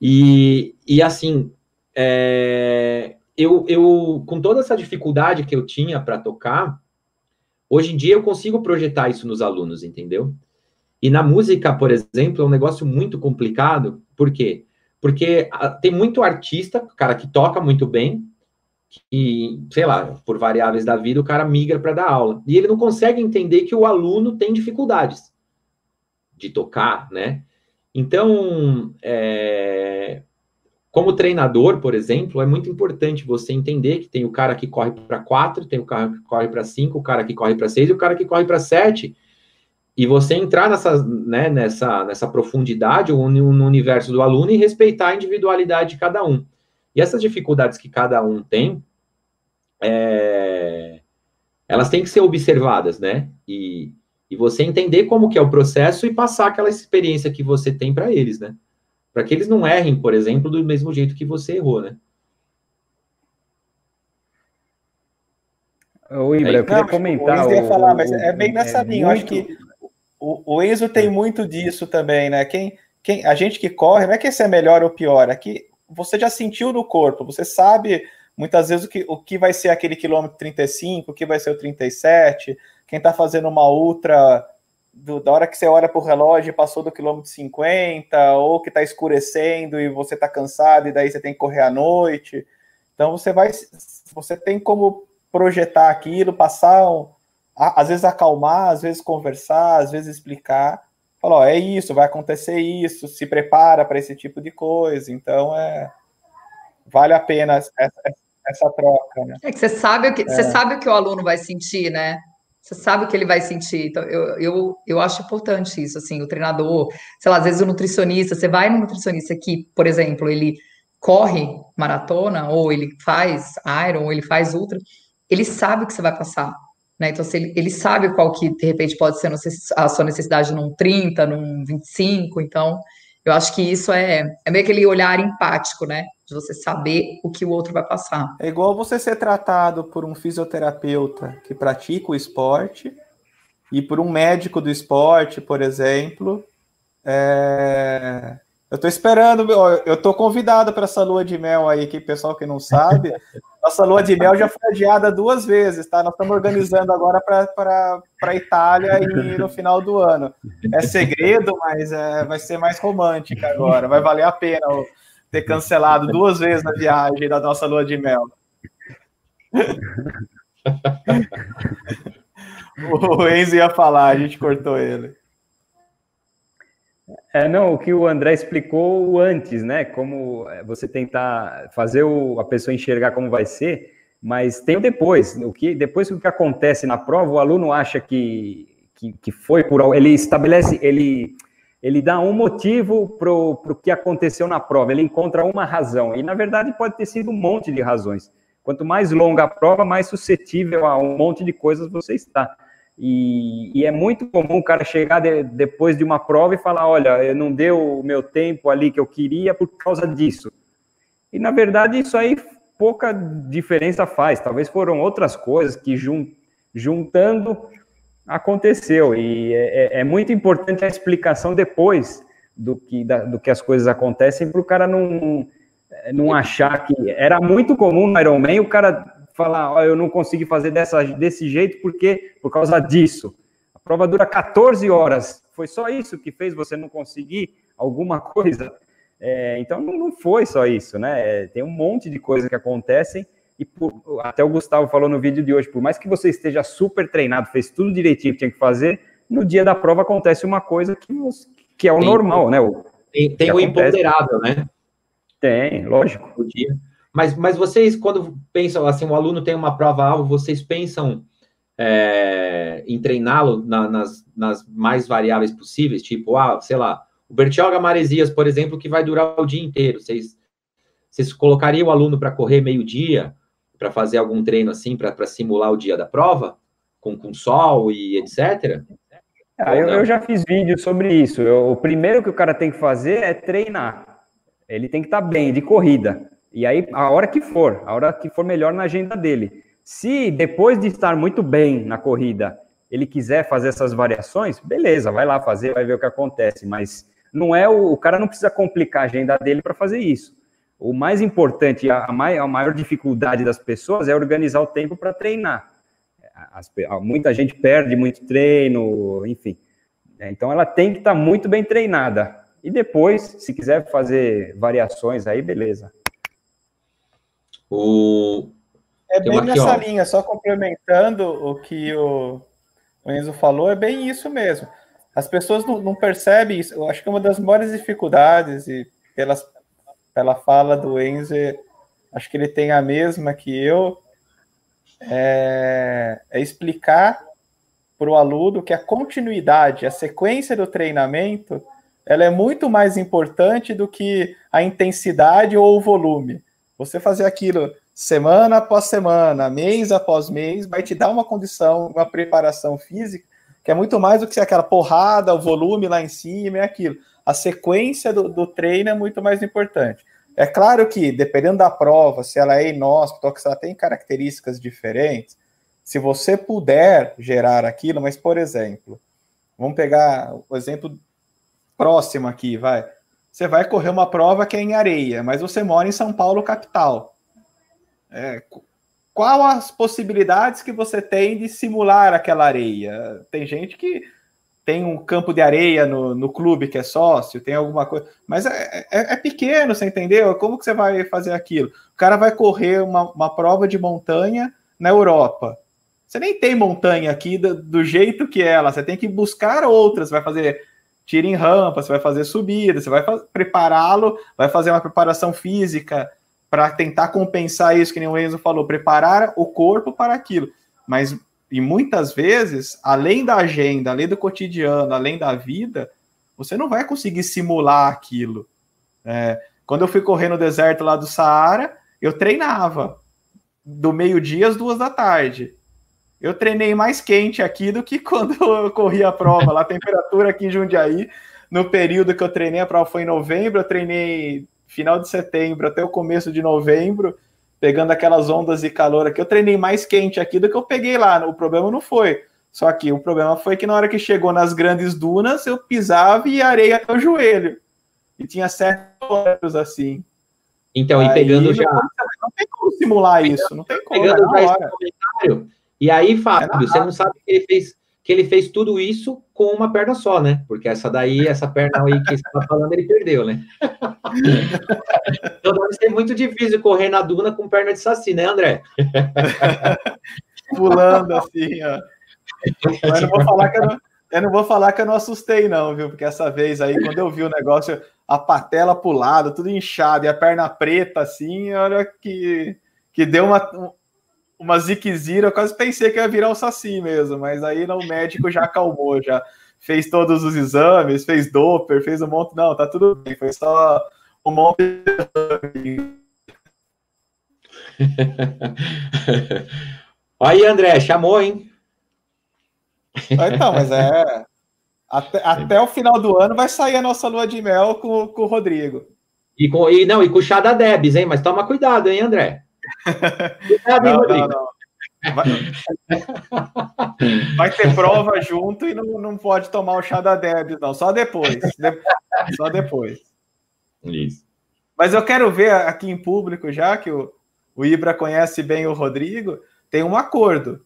E, e assim, é, eu, eu, com toda essa dificuldade que eu tinha para tocar, hoje em dia eu consigo projetar isso nos alunos, entendeu? E na música, por exemplo, é um negócio muito complicado, por quê? Porque ah, tem muito artista, cara que toca muito bem, que, sei lá, por variáveis da vida, o cara migra para dar aula. E ele não consegue entender que o aluno tem dificuldades de tocar, né? Então, é, como treinador, por exemplo, é muito importante você entender que tem o cara que corre para quatro, tem o cara que corre para cinco, o cara que corre para seis e o cara que corre para sete. E você entrar nessa, né, nessa, nessa profundidade no universo do aluno e respeitar a individualidade de cada um. E essas dificuldades que cada um tem, é, elas têm que ser observadas, né? E, e você entender como que é o processo e passar aquela experiência que você tem para eles, né? Para que eles não errem, por exemplo, do mesmo jeito que você errou, né? O Ibra, eu queria não, comentar. O, ia falar, mas é bem nessa é linha. Muito... Eu acho que o, o Enzo tem muito disso também, né? Quem, quem, a gente que corre, não é que esse é melhor ou pior, é que você já sentiu no corpo, você sabe muitas vezes o que, o que vai ser aquele quilômetro 35, o que vai ser o 37, quem está fazendo uma ultra do, da hora que você olha para o relógio passou do quilômetro 50, ou que está escurecendo e você está cansado e daí você tem que correr à noite. Então você vai, você tem como projetar aquilo, passar, às vezes acalmar, às vezes conversar, às vezes explicar. Falar, ó, é isso, vai acontecer isso, se prepara para esse tipo de coisa. Então é vale a pena essa, essa troca, né? É que você sabe o que é. você sabe o que o aluno vai sentir, né? Você sabe o que ele vai sentir. Então, eu, eu, eu acho importante isso, assim, o treinador, sei lá, às vezes o nutricionista, você vai no nutricionista que, por exemplo, ele corre maratona, ou ele faz Iron, ou ele faz Ultra, ele sabe o que você vai passar. Né? Então, ele, ele sabe qual que, de repente, pode ser a sua necessidade num 30, num 25, então eu acho que isso é, é meio aquele olhar empático, né? De você saber o que o outro vai passar. É igual você ser tratado por um fisioterapeuta que pratica o esporte e por um médico do esporte, por exemplo. É... Eu estou esperando, eu estou convidado para essa lua de mel aí, que pessoal que não sabe, nossa lua de mel já foi adiada duas vezes, tá? Nós estamos organizando agora para a Itália e no final do ano. É segredo, mas é, vai ser mais romântica agora. Vai valer a pena ter cancelado duas vezes a viagem da nossa lua de mel. o Enzo ia falar, a gente cortou ele. É, não, o que o André explicou antes, né? Como é, você tentar fazer o, a pessoa enxergar como vai ser, mas tem o depois. O que depois o que acontece na prova, o aluno acha que, que, que foi por ele estabelece, ele ele dá um motivo para o que aconteceu na prova, ele encontra uma razão, e na verdade pode ter sido um monte de razões. Quanto mais longa a prova, mais suscetível a um monte de coisas você está. E, e, é muito comum o cara chegar de, depois de uma prova e falar: olha, eu não deu o meu tempo ali que eu queria por causa disso. E na verdade, isso aí pouca diferença faz. Talvez foram outras coisas que jun, juntando aconteceu. E é, é, é, muito importante a explicação depois do que, da, do que as coisas acontecem para o cara não, não achar que. Era muito comum no Ironman o cara falar, oh, eu não consegui fazer dessa, desse jeito porque por causa disso. A prova dura 14 horas. Foi só isso que fez você não conseguir alguma coisa? É, então não, foi só isso, né? É, tem um monte de coisas que acontecem e por, até o Gustavo falou no vídeo de hoje, por mais que você esteja super treinado, fez tudo direitinho que tinha que fazer, no dia da prova acontece uma coisa que, que é o tem, normal, né? O, tem, tem o imponderável, né? Tem, lógico. O dia. Mas, mas vocês, quando pensam assim, o aluno tem uma prova-alvo, vocês pensam é, em treiná-lo na, nas, nas mais variáveis possíveis? Tipo, ah, sei lá, o Bertioga Maresias, por exemplo, que vai durar o dia inteiro. Vocês, vocês colocariam o aluno para correr meio-dia, para fazer algum treino assim, para simular o dia da prova, com, com sol e etc? Ah, eu, eu, já fiz vídeo sobre isso. Eu, o primeiro que o cara tem que fazer é treinar. Ele tem que estar tá bem de corrida. E aí, a hora que for, a hora que for melhor na agenda dele. Se depois de estar muito bem na corrida, ele quiser fazer essas variações, beleza, vai lá fazer, vai ver o que acontece. Mas não é o, o cara não precisa complicar a agenda dele para fazer isso. O mais importante, a, a, maior, a maior dificuldade das pessoas é organizar o tempo para treinar. As, muita gente perde muito treino, enfim. Então ela tem que estar tá muito bem treinada. E depois, se quiser fazer variações aí, beleza. O... É bem aqui, nessa ó. linha, só complementando o que o, o Enzo falou, é bem isso mesmo. As pessoas não, não, percebem isso. Eu acho que uma das maiores dificuldades, e pelas, pela fala do Enzo, acho que ele tem a mesma que eu, é, é explicar para o aluno que a continuidade, a sequência do treinamento, ela é muito mais importante do que a intensidade ou o volume. Você fazer aquilo semana após semana, mês após mês, vai te dar uma condição, uma preparação física que é muito mais do que aquela porrada, o volume lá em cima é aquilo. A sequência do, do treino é muito mais importante. É claro que, dependendo da prova, se ela é inóspita se ela tem características diferentes, se você puder gerar aquilo, mas, por exemplo, vamos pegar o exemplo próximo aqui, vai. Você vai correr uma prova que é em areia, mas você mora em São Paulo, capital. É, qual as possibilidades que você tem de simular aquela areia? Tem gente que tem um campo de areia no, no clube que é sócio, tem alguma coisa, mas é, é, é, pequeno, você entendeu? Como que você vai fazer aquilo? O cara vai correr uma, uma prova de montanha na Europa. Você nem tem montanha aqui do, do jeito que é ela, você tem que buscar outras, vai fazer tiro em rampa, você vai fazer subida, você vai prepará-lo, vai fazer uma preparação física para tentar compensar isso, que nem o Enzo falou, preparar o corpo para aquilo. Mas e muitas vezes, além da agenda, além do cotidiano, além da vida, você não vai conseguir simular aquilo. É, quando eu fui correr no deserto lá do Saara, eu treinava do meio-dia às duas da tarde. Eu treinei mais quente aqui do que quando eu corri a prova. Lá, a temperatura aqui em Jundiaí, no período que eu treinei, a prova foi em novembro, eu treinei final de setembro até o começo de novembro pegando aquelas ondas de calor aqui. Eu treinei mais quente aqui do que eu peguei lá. O problema não foi. Só que o problema foi que na hora que chegou nas grandes dunas, eu pisava e areia até o joelho. E tinha certos assim. Então, aí, e pegando já. Não tem como simular isso, não tem como. Pegando já esse comentário. E aí, Fábio, é você não sabe que ele fez que ele fez tudo isso com uma perna só, né? Porque essa daí, essa perna aí que você está falando, ele perdeu, né? então deve ser muito difícil correr na duna com perna de saci, né, André? Pulando assim, ó. Mas não vou falar que eu não, eu não vou falar que eu não assustei, não, viu? Porque essa vez aí, quando eu vi o negócio, a patela pulada, tudo inchado, e a perna preta, assim, olha que, que deu uma, uma ziquezira, eu quase pensei que ia virar o Saci mesmo, mas aí o médico já acalmou, já fez todos os exames, fez Doppler, fez um monte. Não, tá tudo bem, foi só um monte de Aí, André, chamou, hein? Então, mas é. Até, até o final do ano vai sair a nossa lua de mel com, com o Rodrigo. E, com, e não, e com o chá da Debs, hein? Mas toma cuidado, hein, André? Não, não, não. Vai, vai, ter prova junto e não, não pode tomar o chá da Deb, não. Só depois. De, só depois. Isso. Mas eu quero ver aqui em público, já que o, o Ibra conhece bem o Rodrigo, tem um acordo.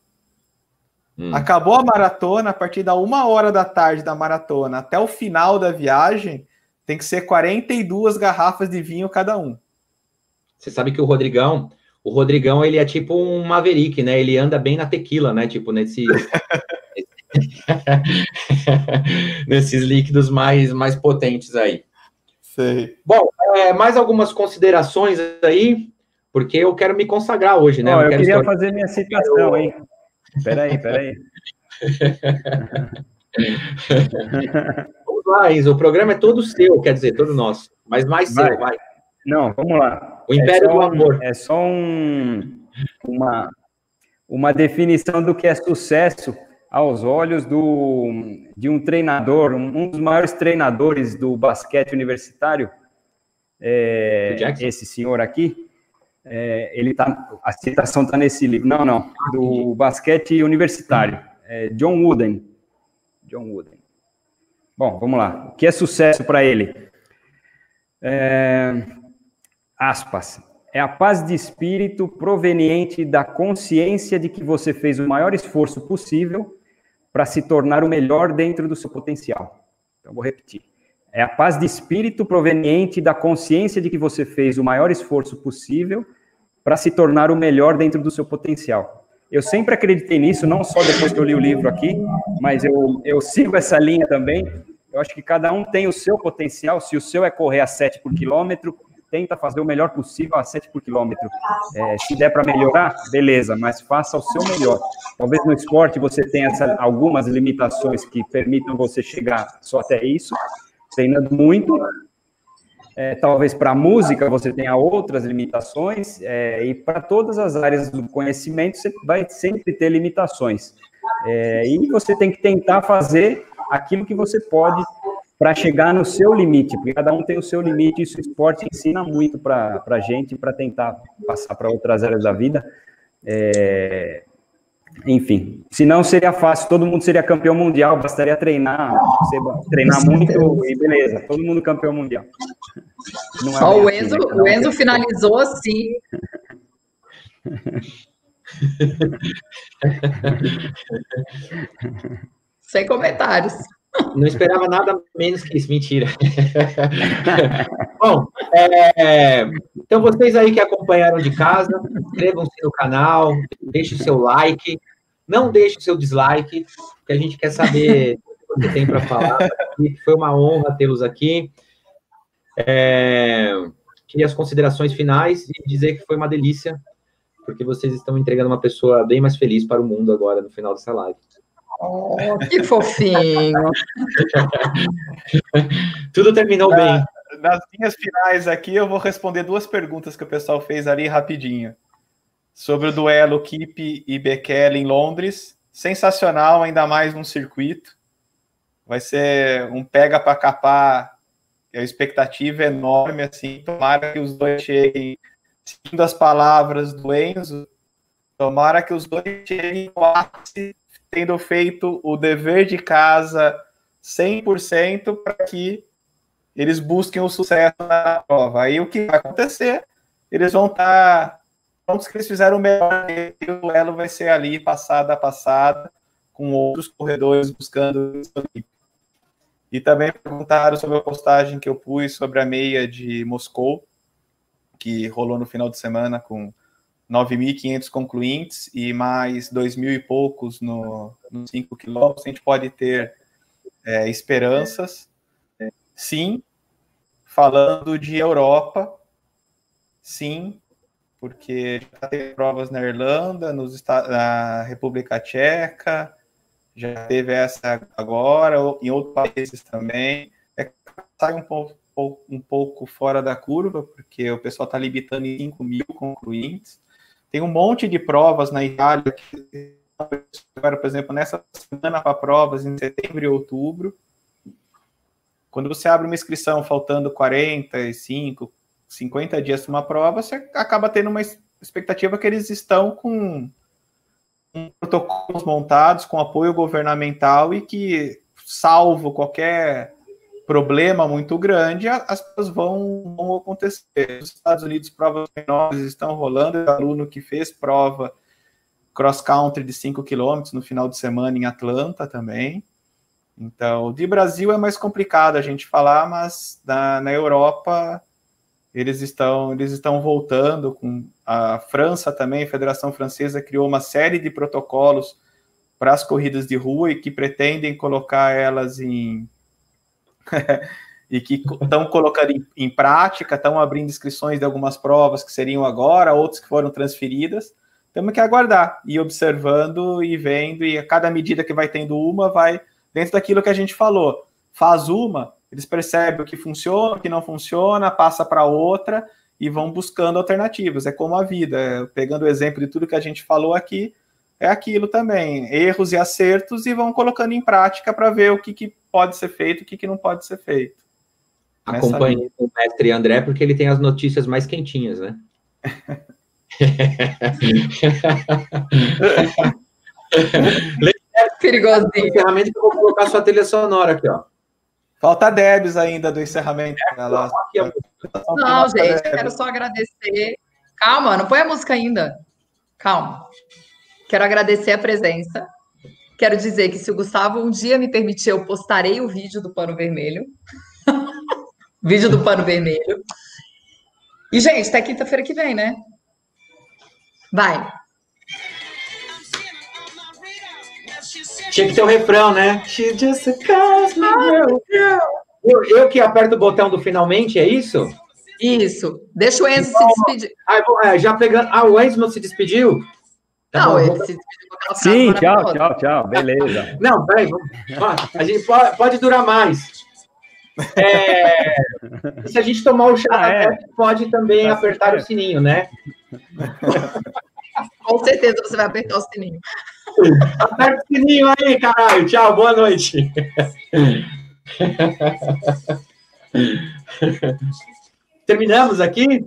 Hum. Acabou a maratona, a partir da uma hora da tarde da maratona até o final da viagem, tem que ser 42 garrafas de vinho cada um. Você sabe que o Rodrigão, o Rodrigão, ele é tipo um Maverick, né? Ele anda bem na tequila, né? Tipo, nesse... nesses líquidos mais, mais potentes aí. Sei. Bom, é, mais algumas considerações aí, porque eu quero me consagrar hoje, né? Oh, eu, eu queria história... fazer minha citação, hein? Peraí, peraí. Vamos lá, Enzo, o programa é todo seu, quer dizer, todo nosso, mas mais vai. seu, vai. Não, vamos lá. O Império é do Amor. é só um, uma, uma definição do que é sucesso aos olhos do, de um treinador, um dos maiores treinadores do basquete universitário, é, esse senhor aqui. É, ele tá, a citação está nesse livro. Não, não, do basquete universitário. É John Wooden. John Wooden. Bom, vamos lá. O que é sucesso para ele? É, aspas, é a paz de espírito proveniente da consciência de que você fez o maior esforço possível para se tornar o melhor dentro do seu potencial. Então, vou repetir. É a paz de espírito proveniente da consciência de que você fez o maior esforço possível para se tornar o melhor dentro do seu potencial. Eu sempre acreditei nisso, não só depois que eu li o livro aqui, mas eu, eu sigo essa linha também. Eu acho que cada um tem o seu potencial. Se o seu é correr a 7 por quilômetro, tenta fazer o melhor possível a 7 por quilômetro. É, se der para melhorar, beleza, mas faça o seu melhor. Talvez no esporte você tenha essa, algumas limitações que permitam você chegar só até isso, treinando muito. É, talvez para música você tenha outras limitações, é, e para todas as áreas do conhecimento você vai sempre ter limitações. É, e você tem que tentar fazer aquilo que você pode para chegar no seu limite, porque cada um tem o seu limite, e isso o esporte ensina muito para a gente, para tentar passar para outras áreas da vida. É, enfim, se não seria fácil, todo mundo seria campeão mundial, bastaria treinar, treinar muito e beleza, todo mundo campeão mundial. É Ó, o, Enzo, assim, né? o Enzo finalizou assim. Sem comentários. Não esperava nada menos que isso, mentira. Bom, é, então vocês aí que acompanharam de casa, inscrevam-se no canal, deixe o seu like, não deixe o seu dislike, que a gente quer saber o que você tem para falar. Foi uma honra tê-los aqui. É, queria as considerações finais e dizer que foi uma delícia, porque vocês estão entregando uma pessoa bem mais feliz para o mundo agora no final dessa live. Oh, que fofinho! Tudo terminou Na, bem. Nas linhas finais aqui, eu vou responder duas perguntas que o pessoal fez ali rapidinho. Sobre o duelo Kip e Bekele em Londres. Sensacional, ainda mais num circuito. Vai ser um pega para capar. A expectativa é enorme, assim. Tomara que os dois cheguem, seguindo as palavras do Enzo, tomara que os dois cheguem no ápice tendo feito o dever de casa 100% para que eles busquem o sucesso na prova. Aí o que vai acontecer? Eles vão estar tá prontos que eles fizeram o melhor e o duelo vai ser ali, passada a passada, com outros corredores buscando E também perguntaram sobre a postagem que eu pus sobre a meia de Moscou, que rolou no final de semana com 9.500 concluintes e mais 2.000 e poucos no, nos 5 quilômetros, a gente pode ter é, esperanças. Sim, falando de Europa, sim, porque já teve provas na Irlanda, nos, na República Tcheca, já teve essa agora, em outros países também. É, sai um pouco, um pouco fora da curva, porque o pessoal está limitando em 5 mil concluintes. Tem um monte de provas na Itália que agora, por exemplo, nessa semana para provas em setembro e outubro. Quando você abre uma inscrição faltando 45, 50 dias para uma prova, você acaba tendo uma expectativa que eles estão com, protocolos montados, com apoio governamental e que, salvo qualquer problema muito grande, as coisas vão, vão acontecer. Nos Estados Unidos, provas menores estão rolando. O aluno que fez prova cross-country de 5 km no final de semana em Atlanta também. Então, de Brasil é mais complicado a gente falar, mas na, na Europa eles estão, eles estão voltando com a França também, a Federação Francesa criou uma série de protocolos para as corridas de rua e que pretendem colocar elas em e que estão colocando em, em prática, estão abrindo inscrições de algumas provas que seriam agora, outras que foram transferidas. Temos que aguardar, e observando e vendo, e a cada medida que vai tendo uma, vai dentro daquilo que a gente falou. Faz uma, eles percebem o que funciona, o que não funciona, passa para outra e vão buscando alternativas. É como a vida, é, pegando o exemplo de tudo que a gente falou aqui, é aquilo também, erros e acertos, e vão colocando em prática para ver o que, que pode ser feito, o que, que não pode ser feito. Acompanhe o mestre André, porque ele tem as notícias mais quentinhas, né? Perigosinho. Ferramenta que eu vou colocar sua trilha sonora aqui, ó. Falta Debs ainda do encerramento. Ela... Não, gente, eu quero só agradecer. Calma, não põe a música ainda. Calma. Quero agradecer a presença. Quero dizer que se o Gustavo um dia me permitir, eu postarei o vídeo do pano vermelho. vídeo do pano vermelho. E, gente, até quinta-feira que vem, né? Vai. Tinha que ter um refrão, né? She just calls me eu, eu que aperto o botão do finalmente, é isso? Isso. Deixa o Enzo então, se despedir. Ah, já pegando. Ah, o Enzo não se despediu? Tá não, ele se Sim, tchau, tchau, tchau. Beleza. Não, peraí. A gente pode, pode durar mais. É, se a gente tomar o chá, ah, é. pode também tá apertar certo. o sininho, né? Com certeza você vai apertar o sininho. Aperta o sininho aí, caralho. Tchau, boa noite. Terminamos aqui?